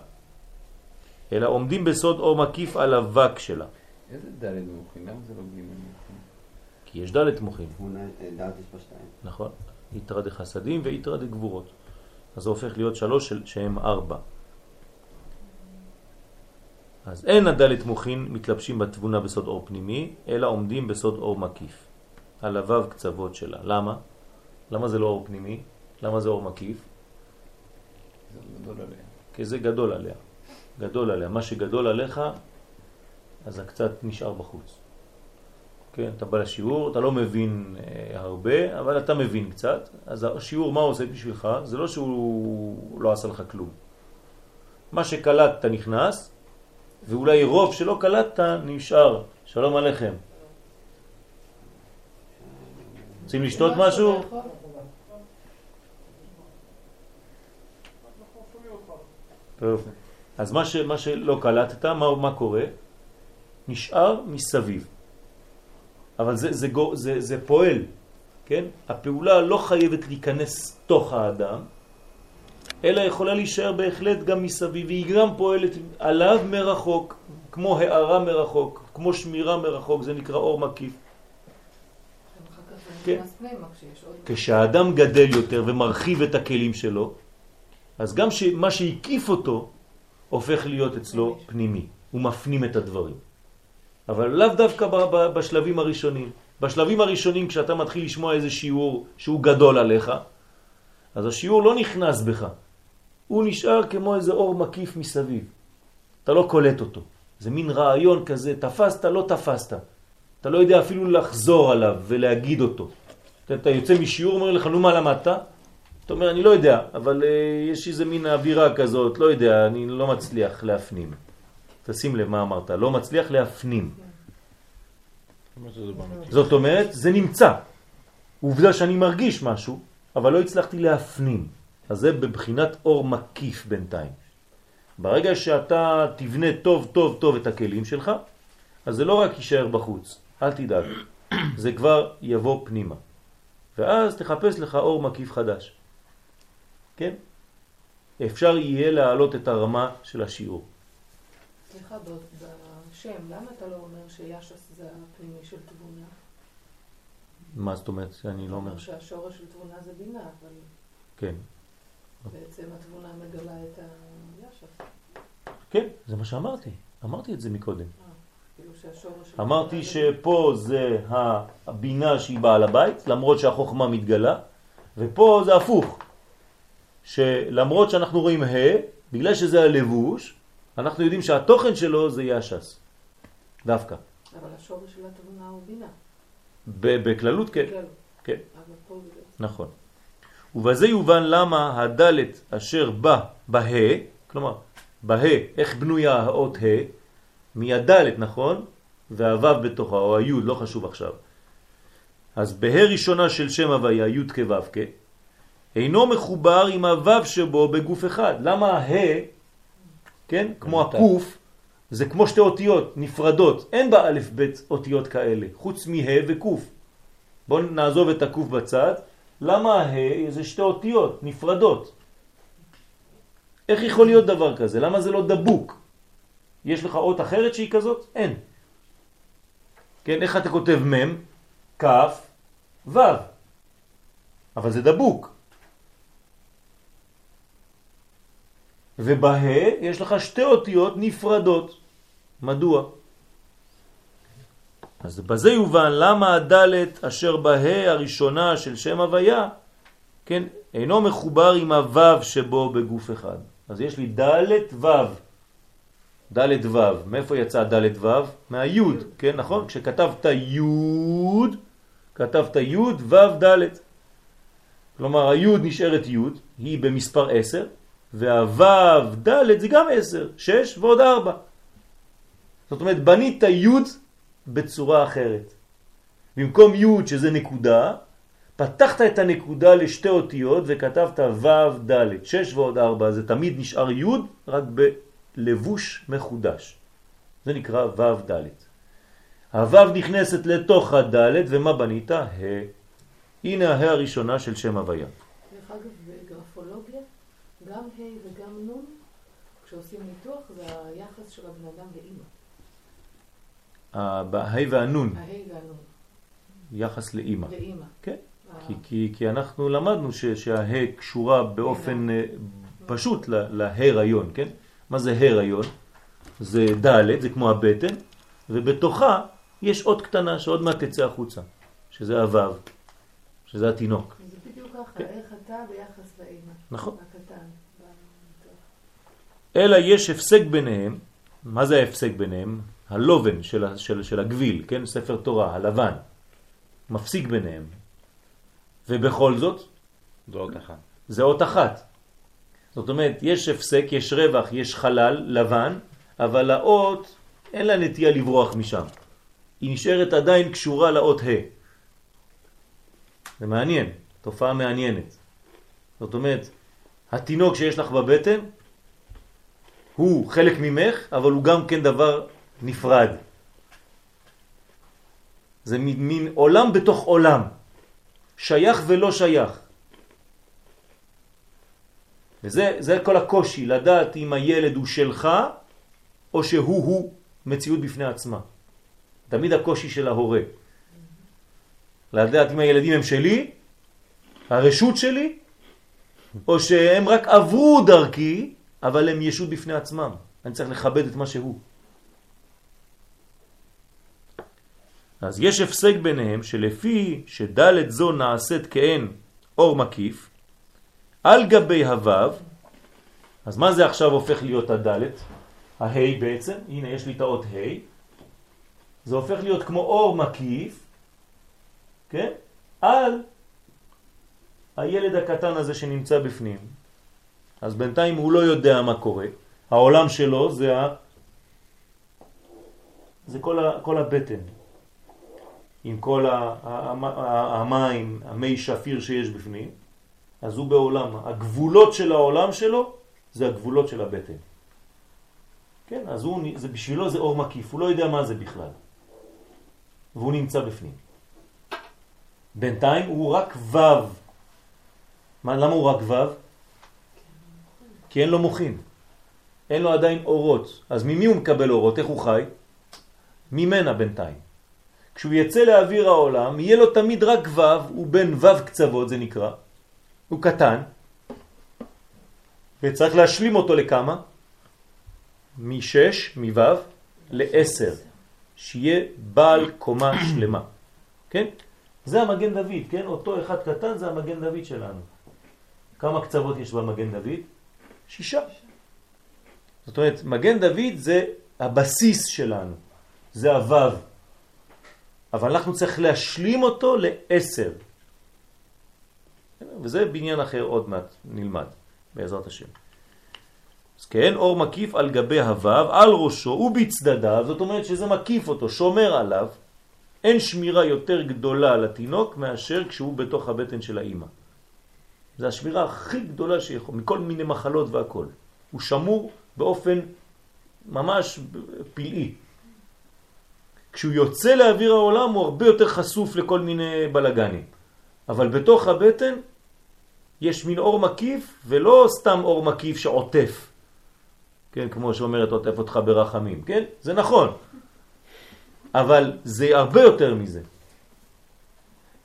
אלא עומדים בסוד אור מקיף על אבק שלה. איזה דלת מוחים? למה זה לא מוחים? כי יש דלת מוחים. בשתיים. נכון. יתרא דחסדים ויתרא דגבורות. אז זה הופך להיות שלוש שהם ארבע. אז אין הדלת מוכין מתלבשים בתבונה בסוד אור פנימי, אלא עומדים בסוד אור מקיף, על הוו קצוות שלה. למה? למה זה לא אור פנימי? למה זה אור מקיף? זה גדול עליה. כי זה גדול עליה. גדול עליה. מה שגדול עליך, אז הקצת נשאר בחוץ. כן, אתה בא לשיעור, אתה לא מבין אה, הרבה, אבל אתה מבין קצת. אז השיעור, מה הוא עושה בשבילך? זה לא שהוא לא עשה לך כלום. מה שקלטת נכנס, ואולי רוב שלא קלטת נשאר. שלום עליכם. רוצים לשתות משהו? טוב. אז מה, ש, מה שלא קלטת, מה, מה קורה? נשאר מסביב. אבל זה, זה, זה, זה פועל, כן? הפעולה לא חייבת להיכנס תוך האדם, אלא יכולה להישאר בהחלט גם מסביב, והיא גם פועלת עליו מרחוק, כמו הערה מרחוק, כמו שמירה מרחוק, זה נקרא אור מקיף. זה כן. כשהאדם גדל יותר ומרחיב את הכלים שלו, אז גם. מה שהקיף אותו הופך להיות אצלו פנימי, הוא מפנים את הדברים. אבל לאו דווקא ב... ב... בשלבים הראשונים. בשלבים הראשונים כשאתה מתחיל לשמוע איזה שיעור שהוא גדול עליך, אז השיעור לא נכנס בך, הוא נשאר כמו איזה אור מקיף מסביב. אתה לא קולט אותו. זה מין רעיון כזה, תפסת, לא תפסת. אתה לא יודע אפילו לחזור עליו ולהגיד אותו. אתה, יוצא משיעור, אומר לך, נו מה למדת? אתה אומר, אני לא יודע, אבל uh, יש איזה מין אווירה כזאת, לא יודע, אני לא מצליח להפנים. תשים לב מה אמרת, לא מצליח להפנים. זאת אומרת, זה נמצא. עובדה שאני מרגיש משהו, אבל לא הצלחתי להפנים. אז זה בבחינת אור מקיף בינתיים. ברגע שאתה תבנה טוב טוב טוב את הכלים שלך, אז זה לא רק יישאר בחוץ, אל תדאג, זה כבר יבוא פנימה. ואז תחפש לך אור מקיף חדש. כן? אפשר יהיה להעלות את הרמה של השיעור. סליחה, בשם, למה אתה לא אומר שיש"ס זה הפנימי של תבונה? מה זאת אומרת? אני לא אומר... שהשורש של תבונה זה בינה, אבל כן. בעצם התבונה מגלה את היש"ס. כן, זה מה שאמרתי. אמרתי את זה מקודם. כאילו שהשורש של... אמרתי שפה זה הבינה שהיא בעל הבית, למרות שהחוכמה מתגלה, ופה זה הפוך. שלמרות שאנחנו רואים ה', בגלל שזה הלבוש, אנחנו יודעים שהתוכן שלו זה יש"ס. דווקא. אבל השורש של התבונה הוא בינה. ב- בכללות כן. כן. נכון. ובזה יובן למה הדלת אשר בא בה, כלומר, בה, איך בנויה האות ה', מהדלת, נכון? והוו בתוכה, או היוד, לא חשוב עכשיו. אז בה ראשונה של שם הוויה, י' כו' כ, אינו מחובר עם הוו שבו בגוף אחד. למה ה, כן, כמו מבוטל. הקוף, זה כמו שתי אותיות נפרדות, אין בה א' ב' אותיות כאלה, חוץ מה וקוף. בואו נעזוב את הקוף בצד. למה ה זה שתי אותיות נפרדות? איך יכול להיות דבר כזה? למה זה לא דבוק? יש לך אות אחרת שהיא כזאת? אין. כן, איך אתה כותב מם? כף, וו. אבל זה דבוק. ובה יש לך שתי אותיות נפרדות. מדוע? אז בזה יובן למה הדלת אשר בה הראשונה של שם הוויה, כן, אינו מחובר עם הוו שבו בגוף אחד. אז יש לי דלת וו. דלת וו. מאיפה יצא דלת וו? מהיוד, כן, נכון? כשכתבת יוד, כתבת יוד וו דלת. כלומר, היוד נשארת יוד, היא במספר 10, והוו דלת זה גם 10, 6 ועוד 4. זאת אומרת, בנית יוד בצורה אחרת. במקום י' שזה נקודה, פתחת את הנקודה לשתי אותיות וכתבת ו' ד', 6 ועוד 4, זה תמיד נשאר י' רק בלבוש מחודש. זה נקרא ו' ד'. הו' נכנסת לתוך הד' ומה בנית? ה'. הנה ה' הראשונה של שם הוויה. דרך אגב, גם ה' וגם נ', כשעושים ניתוח, זה היחס של הבן אדם לאימא. ה והנון, הה' והנ', יחס לאימא. לאימא. כן. ה- כי, כי, כי אנחנו למדנו ש, שהה קשורה באופן אה, פשוט להיריון, כן? מה זה הריון? זה ד', זה כמו הבטן, ובתוכה יש עוד קטנה שעוד מעט תצא החוצה, שזה הוו, שזה התינוק. זה בדיוק ככה, כן. איך אתה ביחס לאימא. נכון. אלא יש הפסק ביניהם, מה זה ההפסק ביניהם? הלובן של, של, של הגביל, כן? ספר תורה, הלבן, מפסיק ביניהם. ובכל זאת, זו עוד אחת. זה אות אחת. זאת אומרת, יש הפסק, יש רווח, יש חלל לבן, אבל האות אין לה נטייה לברוח משם. היא נשארת עדיין קשורה לאות ה'. זה מעניין, תופעה מעניינת. זאת אומרת, התינוק שיש לך בבטן הוא חלק ממך, אבל הוא גם כן דבר נפרד. זה מין, עולם בתוך עולם, שייך ולא שייך. וזה זה כל הקושי, לדעת אם הילד הוא שלך או שהוא-הוא מציאות בפני עצמה. תמיד הקושי של ההורה. לדעת אם הילדים הם שלי, הרשות שלי, או שהם רק עברו דרכי, אבל הם ישות בפני עצמם. אני צריך לכבד את מה שהוא. אז יש הפסק ביניהם שלפי שדלת זו נעשית כאין אור מקיף, על גבי הוו, אז מה זה עכשיו הופך להיות הדלת? ההי בעצם, הנה יש לי את האות ה', זה הופך להיות כמו אור מקיף, כן? על הילד הקטן הזה שנמצא בפנים. אז בינתיים הוא לא יודע מה קורה. העולם שלו זה, ה... זה כל, ה... כל הבטן, עם כל ה... המים, המי שפיר שיש בפנים, אז הוא בעולם. הגבולות של העולם שלו זה הגבולות של הבטן. כן, אז הוא, זה בשבילו זה אור מקיף, הוא לא יודע מה זה בכלל. והוא נמצא בפנים. בינתיים הוא רק וו. מה, למה הוא רק וו? כי אין לו מוחין. אין לו עדיין אורות. אז ממי הוא מקבל אורות? איך הוא חי? ממנה בינתיים. כשהוא יצא לאוויר העולם, יהיה לו תמיד רק וו, הוא בין וו קצוות, זה נקרא. הוא קטן, וצריך להשלים אותו לכמה? משש, מוו, לעשר. שיהיה בעל קומה שלמה. כן? זה המגן דוד, כן? אותו אחד קטן זה המגן דוד שלנו. כמה קצוות יש במגן דוד? שישה. זאת אומרת, מגן דוד זה הבסיס שלנו, זה הוו. אבל אנחנו צריך להשלים אותו לעשר. וזה בניין אחר עוד מעט נלמד, בעזרת השם. אז כן, אור מקיף על גבי הוו, על ראשו ובצדדיו, זאת אומרת שזה מקיף אותו, שומר עליו. אין שמירה יותר גדולה לתינוק מאשר כשהוא בתוך הבטן של האימא. זה השמירה הכי גדולה שיכול, מכל מיני מחלות והכל. הוא שמור באופן ממש פלאי. כשהוא יוצא לאוויר העולם הוא הרבה יותר חשוף לכל מיני בלגנים. אבל בתוך הבטן יש מין אור מקיף ולא סתם אור מקיף שעוטף. כן, כמו שאומרת עוטף אותך ברחמים, כן? זה נכון. אבל זה הרבה יותר מזה.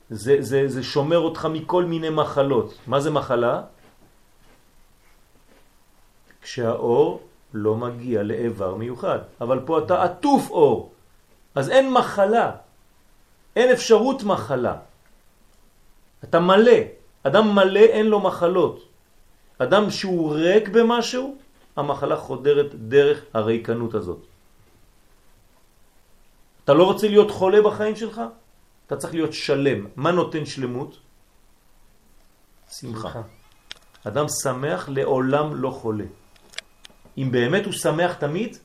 זה, זה, זה שומר אותך מכל מיני מחלות. מה זה מחלה? כשהאור לא מגיע לאיבר מיוחד. אבל פה אתה עטוף אור, אז אין מחלה, אין אפשרות מחלה. אתה מלא, אדם מלא אין לו מחלות. אדם שהוא ריק במשהו, המחלה חודרת דרך הריקנות הזאת. אתה לא רוצה להיות חולה בחיים שלך? אתה צריך להיות שלם. מה נותן שלמות? שמחה. אדם שמח לעולם לא חולה. אם באמת הוא שמח תמיד,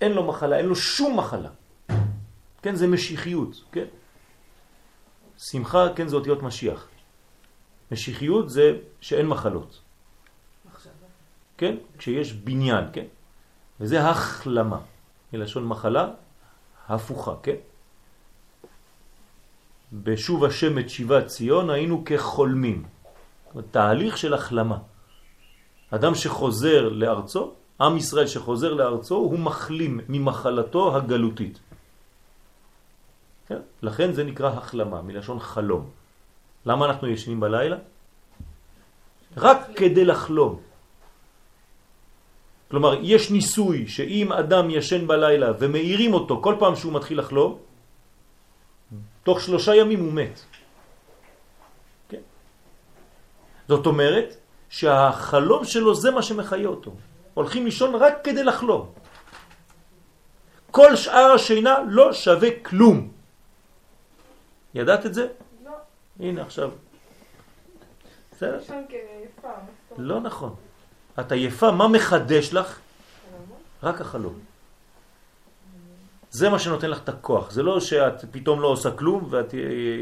אין לו מחלה, אין לו שום מחלה. כן, זה משיחיות, כן? שמחה, כן, זה אותיות משיח. משיחיות זה שאין מחלות. כן? כשיש בניין, כן? וזה החלמה, מלשון מחלה הפוכה, כן? בשוב השם את שיבת ציון היינו כחולמים. תהליך של החלמה. אדם שחוזר לארצו, עם ישראל שחוזר לארצו, הוא מחלים ממחלתו הגלותית. כן? לכן זה נקרא החלמה, מלשון חלום. למה אנחנו ישנים בלילה? רק כדי לחלום. כלומר, יש ניסוי שאם אדם ישן בלילה ומאירים אותו כל פעם שהוא מתחיל לחלום, תוך שלושה ימים הוא מת. כן? זאת אומרת שהחלום שלו זה מה שמחיה אותו. הולכים לישון רק כדי לחלום. כל שאר השינה לא שווה כלום. ידעת את זה? לא. הנה עכשיו. בסדר? לא נכון. את עייפה, מה מחדש לך? רק החלום. זה מה שנותן לך את הכוח. זה לא שאת פתאום לא עושה כלום ואת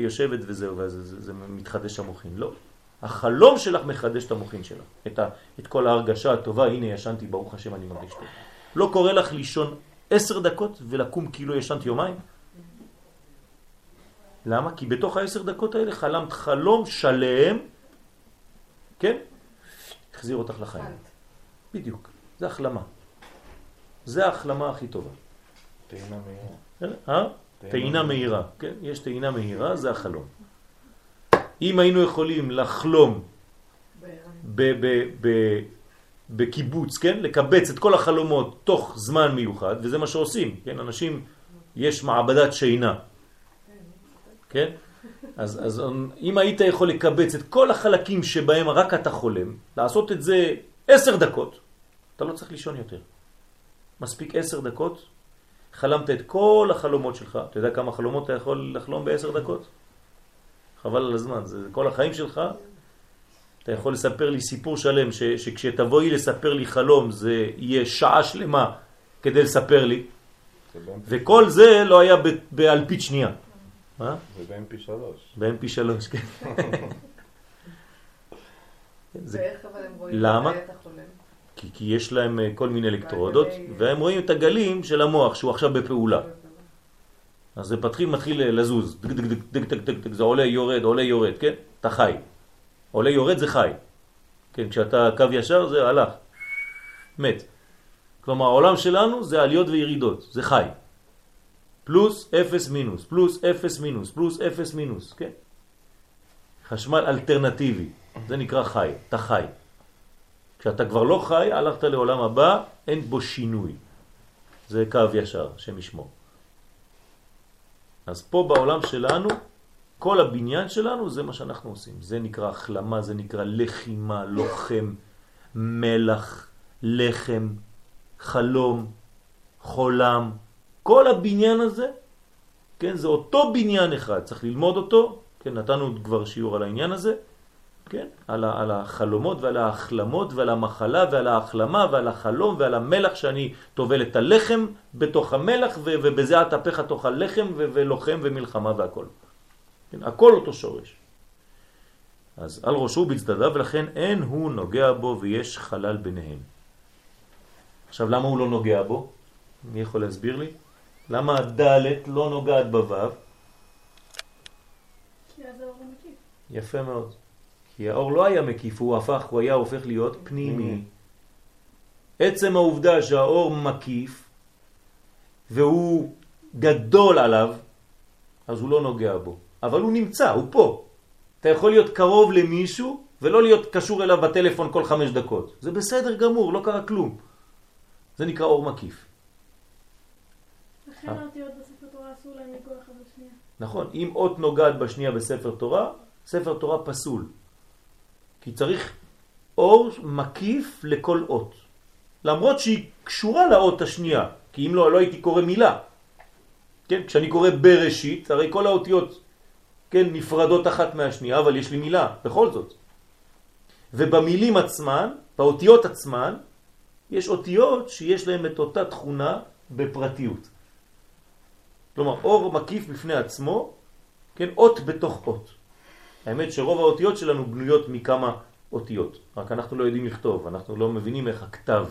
יושבת וזהו, וזה זה, זה מתחדש המוחין. לא. החלום שלך מחדש את המוחין שלך. את, ה, את כל ההרגשה הטובה, הנה ישנתי, ברוך השם, אני מרגיש טוב. לא קורה לך לישון עשר דקות ולקום כאילו ישנת יומיים? למה? כי בתוך העשר דקות האלה חלמת חלום שלם, כן? החזיר אותך לחיים. בדיוק, זה החלמה. זה ההחלמה הכי טובה. טעינה מהירה. אה? טעינה מהירה, כן? יש טעינה מהירה, זה החלום. אם היינו יכולים לחלום בקיבוץ, כן? לקבץ את כל החלומות תוך זמן מיוחד, וזה מה שעושים, כן? אנשים, יש מעבדת שינה, כן? אז, אז אם היית יכול לקבץ את כל החלקים שבהם רק אתה חולם, לעשות את זה עשר דקות, אתה לא צריך לישון יותר. מספיק עשר דקות, חלמת את כל החלומות שלך. אתה יודע כמה חלומות אתה יכול לחלום בעשר דקות? חבל על הזמן, זה כל החיים שלך. אתה יכול לספר לי סיפור שלם, ש, שכשתבואי לספר לי חלום זה יהיה שעה שלמה כדי לספר לי, וכל זה לא היה ב- באלפית שנייה. מה? זה ב-MP3. ב-MP3, כן. *laughs* זה ואיך אבל הם רואים אתה חולם? כי, כי יש להם אה, כל מיני אלקטרודות, והם רואים את הגלים של המוח שהוא עכשיו בפעולה. אז זה פתחיל, מתחיל לזוז, דק דק דק דק דק דק דק, זה עולה יורד, עולה יורד, כן? אתה חי. עולה יורד זה חי. כן, כשאתה קו ישר זה הלך, מת. כלומר העולם שלנו זה עליות וירידות, זה חי. פלוס אפס מינוס, פלוס אפס מינוס, פלוס אפס מינוס, כן? חשמל אלטרנטיבי, זה נקרא חי, אתה חי. כשאתה כבר לא חי, הלכת לעולם הבא, אין בו שינוי. זה קו ישר, שם ישמור. אז פה בעולם שלנו, כל הבניין שלנו זה מה שאנחנו עושים. זה נקרא החלמה, זה נקרא לחימה, לוחם, מלח, לחם, חלום, חולם. כל הבניין הזה, כן, זה אותו בניין אחד, צריך ללמוד אותו, כן, נתנו כבר שיעור על העניין הזה, כן, על, ה, על החלומות ועל ההחלמות ועל המחלה ועל ההחלמה ועל החלום ועל המלח שאני טובל את הלחם בתוך המלח ו, ובזה אטפך תוך הלחם ו, ולוחם ומלחמה והכל. כן, הכל אותו שורש. אז על ראשו בצדדיו ולכן אין הוא נוגע בו ויש חלל ביניהם. עכשיו למה הוא לא נוגע בו? מי יכול להסביר לי? למה הדלת לא נוגעת בוו? יפה מאוד. כי האור לא היה מקיף, הוא הפך, הוא היה הופך להיות פנימי. עצם העובדה שהאור מקיף והוא גדול עליו, אז הוא לא נוגע בו. אבל הוא נמצא, הוא פה. אתה יכול להיות קרוב למישהו ולא להיות קשור אליו בטלפון כל חמש דקות. זה בסדר גמור, לא קרה כלום. זה נקרא אור מקיף. לכן האותיות בספר תורה אסור להם לגוע אחד בשנייה. נכון, אם אות נוגעת בשנייה בספר תורה, ספר תורה פסול. כי צריך אור מקיף לכל אות. למרות שהיא קשורה לאות השנייה, כי אם לא, לא הייתי קורא מילה. כן, כשאני קורא בראשית, הרי כל האותיות, כן, נפרדות אחת מהשנייה, אבל יש לי מילה, בכל זאת. ובמילים עצמן, באותיות עצמן, יש אותיות שיש להן את אותה תכונה בפרטיות. כלומר, אור מקיף בפני עצמו, כן, אות בתוך אות. האמת שרוב האותיות שלנו בנויות מכמה אותיות, רק אנחנו לא יודעים לכתוב, אנחנו לא מבינים איך הכתב.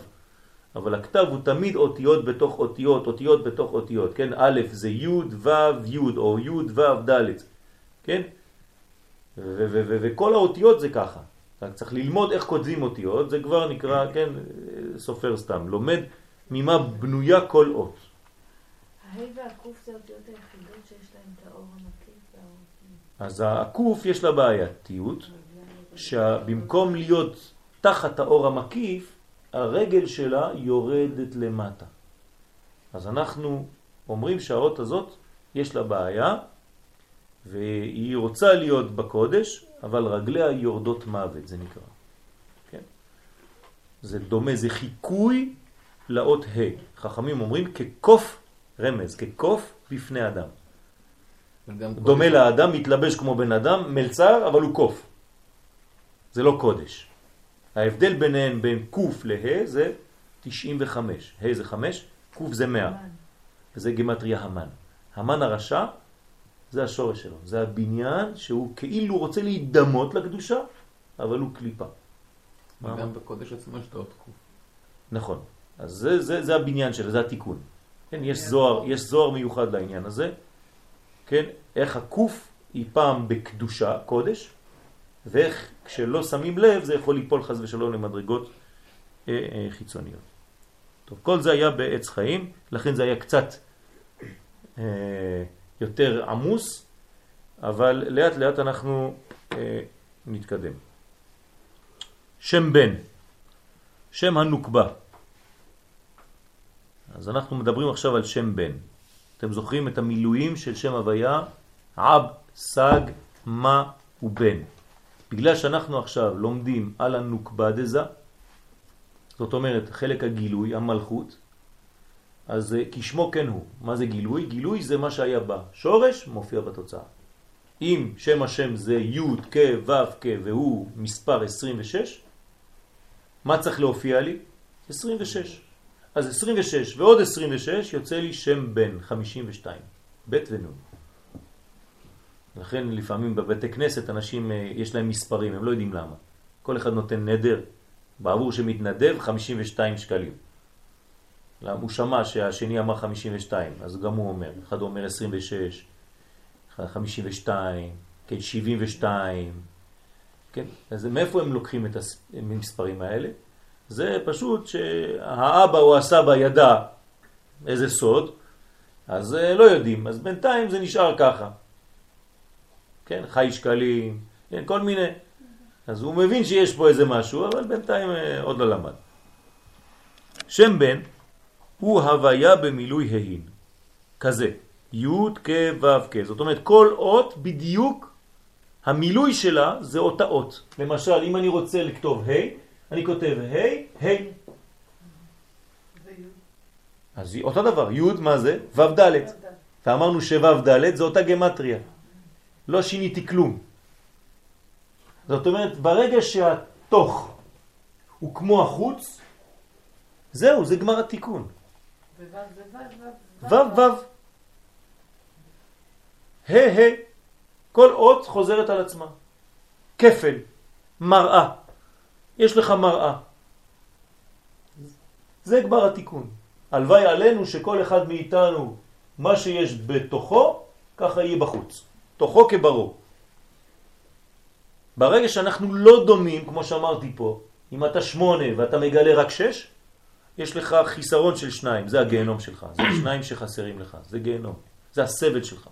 אבל הכתב הוא תמיד אותיות בתוך אותיות, אותיות בתוך אותיות, כן? א' זה י' ו' י' או י' ו' ד', כן? וכל האותיות זה ככה. רק צריך ללמוד איך כותבים אותיות, זה כבר נקרא, כן, סופר סתם, לומד ממה בנויה כל אות. הה' והקוף זה אותיות היחידות שיש להם את האור המקיף והאור... אז הקוף יש לה בעייתיות, שבמקום להיות תחת האור המקיף, הרגל שלה יורדת למטה. אז אנחנו אומרים שהאות הזאת יש לה בעיה, והיא רוצה להיות בקודש, אבל רגליה יורדות מוות, זה נקרא. כן? זה דומה, זה חיקוי לאות ה'. חכמים אומרים כקוף רמז, כקוף בפני אדם. דומה קודש- לאדם, מתלבש כמו בן אדם, מלצר, אבל הוא קוף. זה לא קודש. ההבדל ביניהם בין קוף לה' זה 95. ה' זה 5, קוף זה 100. וזה גימטריה המן. המן הרשע זה השורש שלו. זה הבניין שהוא כאילו רוצה להידמות לקדושה, אבל הוא קליפה. מה וגם בקודש עצמו יש האות קוף. נכון. אז זה, זה, זה הבניין שלו, זה התיקון. כן, יש זוהר, יש זוהר מיוחד לעניין הזה. כן, איך הקוף היא פעם בקדושה, קודש, ואיך כשלא שמים לב זה יכול ליפול חז ושלום למדרגות אה, אה, חיצוניות. טוב, כל זה היה בעץ חיים, לכן זה היה קצת אה, יותר עמוס, אבל לאט לאט אנחנו אה, נתקדם. שם בן, שם הנוקבה. אז אנחנו מדברים עכשיו על שם בן. אתם זוכרים את המילואים של שם הוויה? עב, סג, מה ובן. בגלל שאנחנו עכשיו לומדים על הנוקבה דזה, זאת אומרת חלק הגילוי, המלכות, אז אה, כשמו כן הוא. מה זה גילוי? גילוי זה מה שהיה בשורש, מופיע בתוצאה. אם שם השם זה י' כ' ו' כ' והוא מספר 26, מה צריך להופיע לי? 26. אז 26 ועוד 26 יוצא לי שם בן, 52, ב' ונ'. לכן לפעמים בבתי כנסת אנשים אה, יש להם מספרים, הם לא יודעים למה. כל אחד נותן נדר, בעבור שמתנדב 52 שקלים. למה הוא שמע שהשני אמר 52, אז גם הוא אומר, אחד אומר 26, 52, כן, 72, כן, אז מאיפה הם לוקחים את המספרים האלה? זה פשוט שהאבא או הסבא ידע איזה סוד, אז אה, לא יודעים, אז בינתיים זה נשאר ככה. כן, חי שקלים, כן, כל מיני. אז הוא מבין שיש פה איזה משהו, אבל בינתיים אה, עוד לא למד. שם בן הוא הוויה במילוי ההין, כזה, י' כ' ו' כ', זאת אומרת כל אות בדיוק המילוי שלה זה אותה אות. למשל, אם אני רוצה לכתוב ה', אני כותב ה', ה'. אז אותו דבר, י' מה זה? ו' ד'. ואמרנו שו' ד' זה אותה גמטריה. לא שיניתי כלום. זאת אומרת, ברגע שהתוך הוא כמו החוץ, זהו, זה גמר התיקון. ו' ו' ה' ה' כל אות חוזרת על עצמה. כפל, מראה. יש לך מראה. זה כבר התיקון. הלוואי עלינו שכל אחד מאיתנו, מה שיש בתוכו, ככה יהיה בחוץ. תוכו כברו. ברגע שאנחנו לא דומים, כמו שאמרתי פה, אם אתה שמונה ואתה מגלה רק שש, יש לך חיסרון של שניים, זה הגהנום שלך, זה שניים שחסרים לך, זה גהנום, זה הסבל שלך.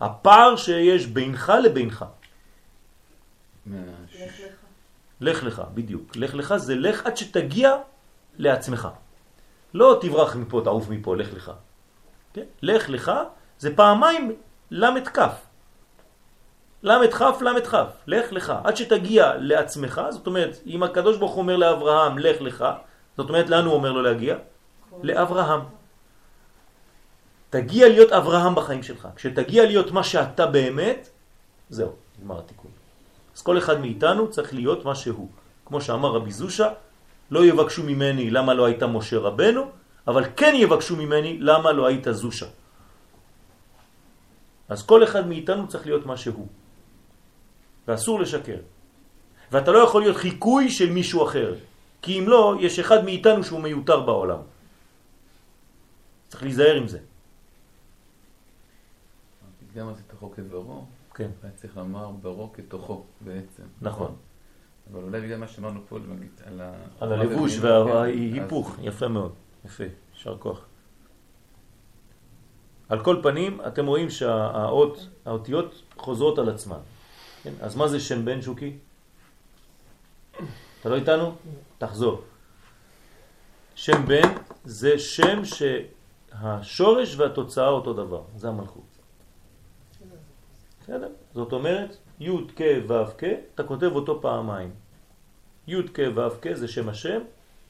הפער שיש בינך לבינך. לך לך, בדיוק. לך לך זה לך עד שתגיע לעצמך. לא תברח מפה, תעוף מפה, לך לך. כן? לך לך זה פעמיים למד כף. למד כף, למד כף. לך לך. עד שתגיע לעצמך, זאת אומרת, אם הקדוש ברוך אומר לאברהם, לך לך, זאת אומרת, לאן הוא אומר לו להגיע? לאברהם. תגיע להיות אברהם בחיים שלך. כשתגיע להיות מה שאתה באמת, זהו, נגמר התיקון. אז כל אחד מאיתנו צריך להיות מה שהוא. כמו שאמר רבי זושה, לא יבקשו ממני למה לא היית משה רבנו, אבל כן יבקשו ממני למה לא היית זושה. אז כל אחד מאיתנו צריך להיות מה שהוא. ואסור לשקר. ואתה לא יכול להיות חיקוי של מישהו אחר, כי אם לא, יש אחד מאיתנו שהוא מיותר בעולם. צריך להיזהר עם זה. גם אז תוכו כברו, כן. היה צריך לומר ברו כתוכו בעצם. נכון. אבל אולי בגלל מה שאמרנו פה, על ה... על הלבוש כן, וההיפוך, יפה מאוד, יפה, יישר כוח. על כל פנים, אתם רואים שהאות, האותיות חוזרות על עצמן. כן? אז מה זה שם בן שוקי? אתה לא איתנו? תחזור. שם בן זה שם שהשורש והתוצאה אותו דבר, זה המלכות. בסדר? זאת אומרת, י' כ' ו' כ', אתה כותב אותו פעמיים. י' כ' ו' כ' זה שם השם,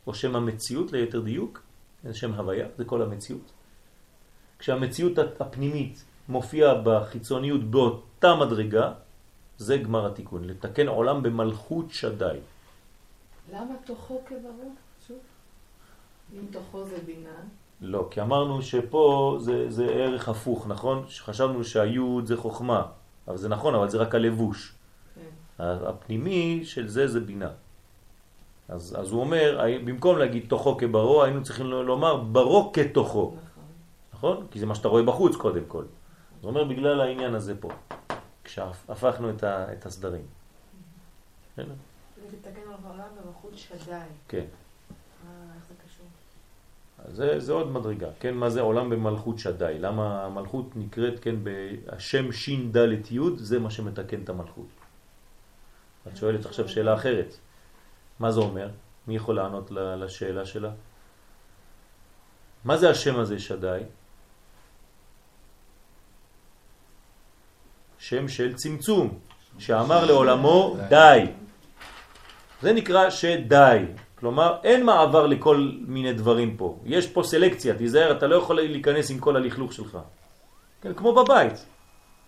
או שם המציאות ליתר דיוק, זה שם הוויה, זה כל המציאות. כשהמציאות הפנימית מופיעה בחיצוניות באותה מדרגה, זה גמר התיקון, לתקן עולם במלכות שדי. למה תוכו כברור? שוב. אם תוכו זה בינה. לא, כי אמרנו שפה זה, זה ערך הפוך, נכון? חשבנו שהיוד זה חוכמה, אבל זה נכון, אבל זה רק הלבוש. כן. הפנימי של זה זה בינה. אז, אז הוא אומר, במקום להגיד תוכו כברו, היינו צריכים לומר ברו כתוכו. נכון. נכון? כי זה מה שאתה רואה בחוץ קודם כל. זאת אומרת, בגלל העניין הזה פה, כשהפכנו את, ה, את הסדרים. כן. זה לתקן על העולם במלכות שדי. כן. אה, איך זה קשור? אז זה, זה עוד מדרגה, כן? מה זה עולם במלכות שדי? למה המלכות נקראת, כן, בשם שין דלת יוד, זה מה שמתקן את המלכות. את שואלת עכשיו שאלה אחרת. מה זה אומר? מי יכול לענות לשאלה שלה? מה זה השם הזה שדי? שם של צמצום, שאמר לעולמו די. זה נקרא שדי. כלומר, אין מעבר לכל מיני דברים פה. יש פה סלקציה, תיזהר, אתה לא יכול להיכנס עם כל הלכלוך שלך. כן, כמו בבית,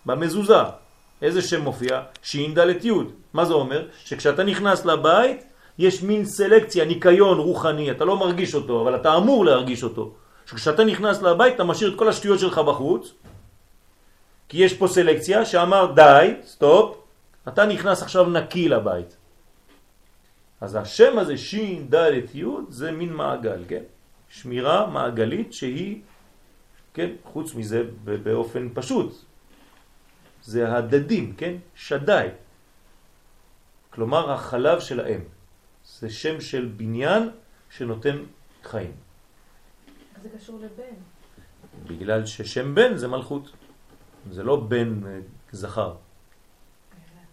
במזוזה. איזה שם מופיע? שין דלת יוד. מה זה אומר? שכשאתה נכנס לבית, יש מין סלקציה, ניקיון רוחני, אתה לא מרגיש אותו, אבל אתה אמור להרגיש אותו. שכשאתה נכנס לבית, אתה משאיר את כל השטויות שלך בחוץ, כי יש פה סלקציה שאמר די, stop, אתה נכנס עכשיו נקי לבית. אז השם הזה, שין, דלת, יוד, זה מין מעגל, כן? שמירה מעגלית שהיא, כן, חוץ מזה באופן פשוט, זה הדדים, כן? שדי. כלומר, החלב של האם. זה שם של בניין שנותן חיים. אז זה קשור לבן. בגלל ששם בן זה מלכות. זה לא בן אה, זכר.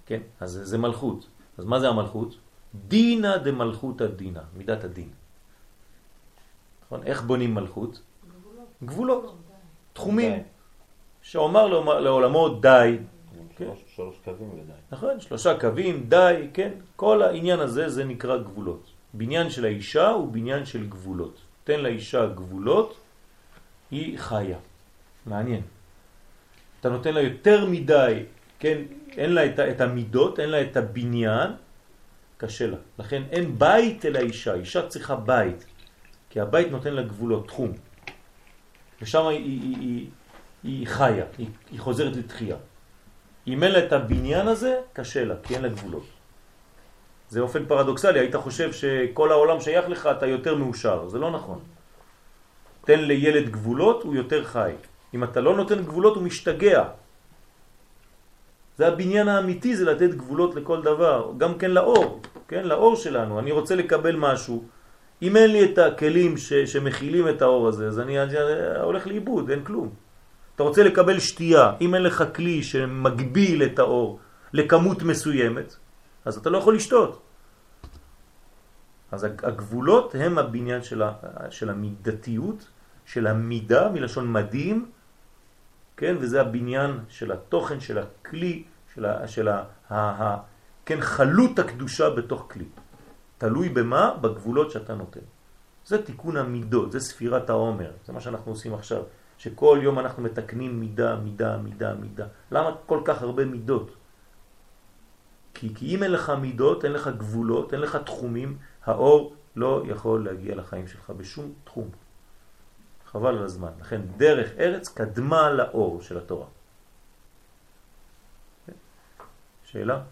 כן, אז זה, זה מלכות. אז מה זה המלכות? דינה דמלכות הדינה, מידת הדין. נכון? איך בונים מלכות? גבולות. גבולות, תחומים. די. שאומר לעולמו- די, כן. שלוש- שלוש קווים ודי. נכון? שלושה קווים, די, כן? כל העניין הזה זה נקרא גבולות. בניין של האישה הוא בניין של גבולות. תן לאישה גבולות, היא חיה. מעניין. אתה נותן לה יותר מדי, כן? אין לה את המידות, אין לה את הבניין, קשה לה. לכן אין בית אל האישה, אישה צריכה בית, כי הבית נותן לה גבולות, תחום. ושם היא, היא, היא, היא חיה, היא, היא חוזרת לתחייה. אם אין לה את הבניין הזה, קשה לה, כי אין לה גבולות. זה אופן פרדוקסלי, היית חושב שכל העולם שייך לך, אתה יותר מאושר, זה לא נכון. תן לילד גבולות, הוא יותר חי. אם אתה לא נותן גבולות, הוא משתגע. זה הבניין האמיתי, זה לתת גבולות לכל דבר, גם כן לאור, כן, לאור שלנו. אני רוצה לקבל משהו, אם אין לי את הכלים ש, שמכילים את האור הזה, אז אני, אני הולך לאיבוד, אין כלום. אתה רוצה לקבל שתייה, אם אין לך כלי שמגביל את האור לכמות מסוימת, אז אתה לא יכול לשתות. אז הגבולות הם הבניין של, ה, של המידתיות, של המידה, מלשון מדהים, כן? וזה הבניין של התוכן, של הכלי, של, ה, של ה, ה, כן, חלות הקדושה בתוך כלי. תלוי במה? בגבולות שאתה נותן. זה תיקון המידות, זה ספירת העומר, זה מה שאנחנו עושים עכשיו, שכל יום אנחנו מתקנים מידה, מידה, מידה, מידה. למה כל כך הרבה מידות? כי, כי אם אין לך מידות, אין לך גבולות, אין לך תחומים, האור לא יכול להגיע לחיים שלך בשום תחום. חבל על הזמן. לכן דרך ארץ קדמה לאור של התורה. שאלה?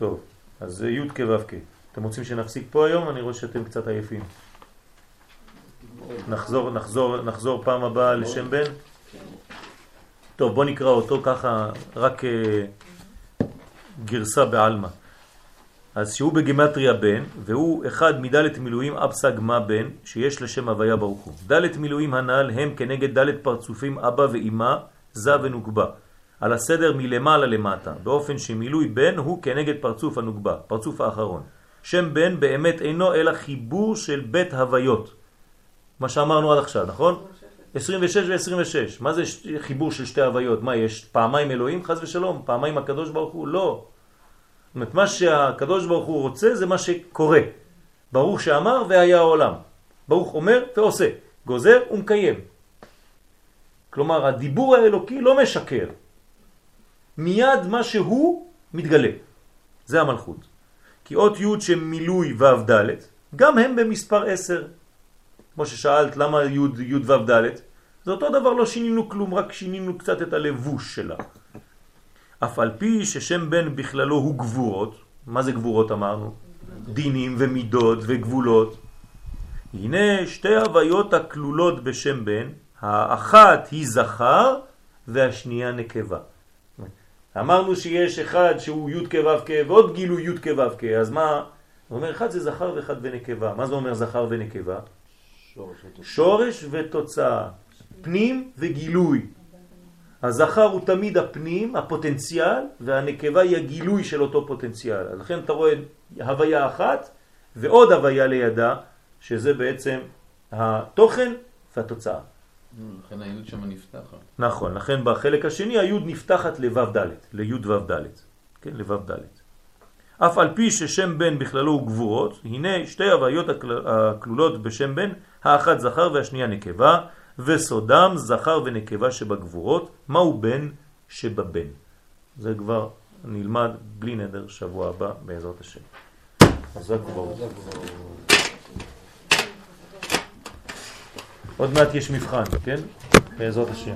טוב, אז זה י' כו'. אתם רוצים שנפסיק פה היום? אני רואה שאתם קצת עייפים. נחזור, נחזור, נחזור פעם הבאה לשם בן. טוב, בוא נקרא אותו ככה, רק אה, גרסה בעלמא. אז שהוא בגמטריה בן, והוא אחד מדלת מילואים אבסג מה בן, שיש לשם הוויה ברוך הוא. דלת מילואים הנ"ל הם כנגד דלת פרצופים אבא ואימא, זה ונוגבה. על הסדר מלמעלה למטה, באופן שמילוי בן הוא כנגד פרצוף הנוגבה, פרצוף האחרון. שם בן באמת אינו אלא חיבור של בית הוויות. מה שאמרנו עד עכשיו, נכון? 26 ו-26. מה זה חיבור של שתי הוויות? מה, יש פעמיים אלוהים, חז ושלום? פעמיים הקדוש ברוך הוא? לא. זאת אומרת, מה שהקדוש ברוך הוא רוצה זה מה שקורה. ברוך שאמר והיה העולם. ברוך אומר ועושה. גוזר ומקיים. כלומר, הדיבור האלוקי לא משקר. מיד מה שהוא מתגלה. זה המלכות. כי אות י' שמילוי ו' ד', גם הם במספר 10. כמו ששאלת למה י' י' ו' ד', זה אותו דבר, לא שינינו כלום, רק שינינו קצת את הלבוש שלה. אף על פי ששם בן בכללו הוא גבורות, מה זה גבורות אמרנו? דינים ומידות וגבולות. הנה שתי הוויות הכלולות בשם בן, האחת היא זכר והשנייה נקבה. אמרנו שיש אחד שהוא י' כו' כ' ועוד גילוי י' כו' כ', אז מה? הוא אומר אחד זה זכר ואחד ונקבה. מה זה אומר זכר ונקבה? שורש ותוצאה, פנים וגילוי. הזכר הוא תמיד הפנים, הפוטנציאל, והנקבה היא הגילוי של אותו פוטנציאל. אז לכן אתה רואה הוויה אחת ועוד הוויה לידה, שזה בעצם התוכן והתוצאה. לכן היוד שם נפתחת. נכון, לכן בחלק השני היוד נפתחת לו' ד', ליוד ו' ד', כן, לו' ד'. אף על פי ששם בן בכללו הוא גבורות, הנה שתי הוויות הכל- הכלולות בשם בן, האחת זכר והשנייה נקבה, וסודם זכר ונקבה שבגבורות, מהו בן שבבן. זה כבר נלמד בלי נדר שבוע הבא בעזרת השם. חזק וברוך. עוד מעט יש מבחן, כן? בעזרת השם.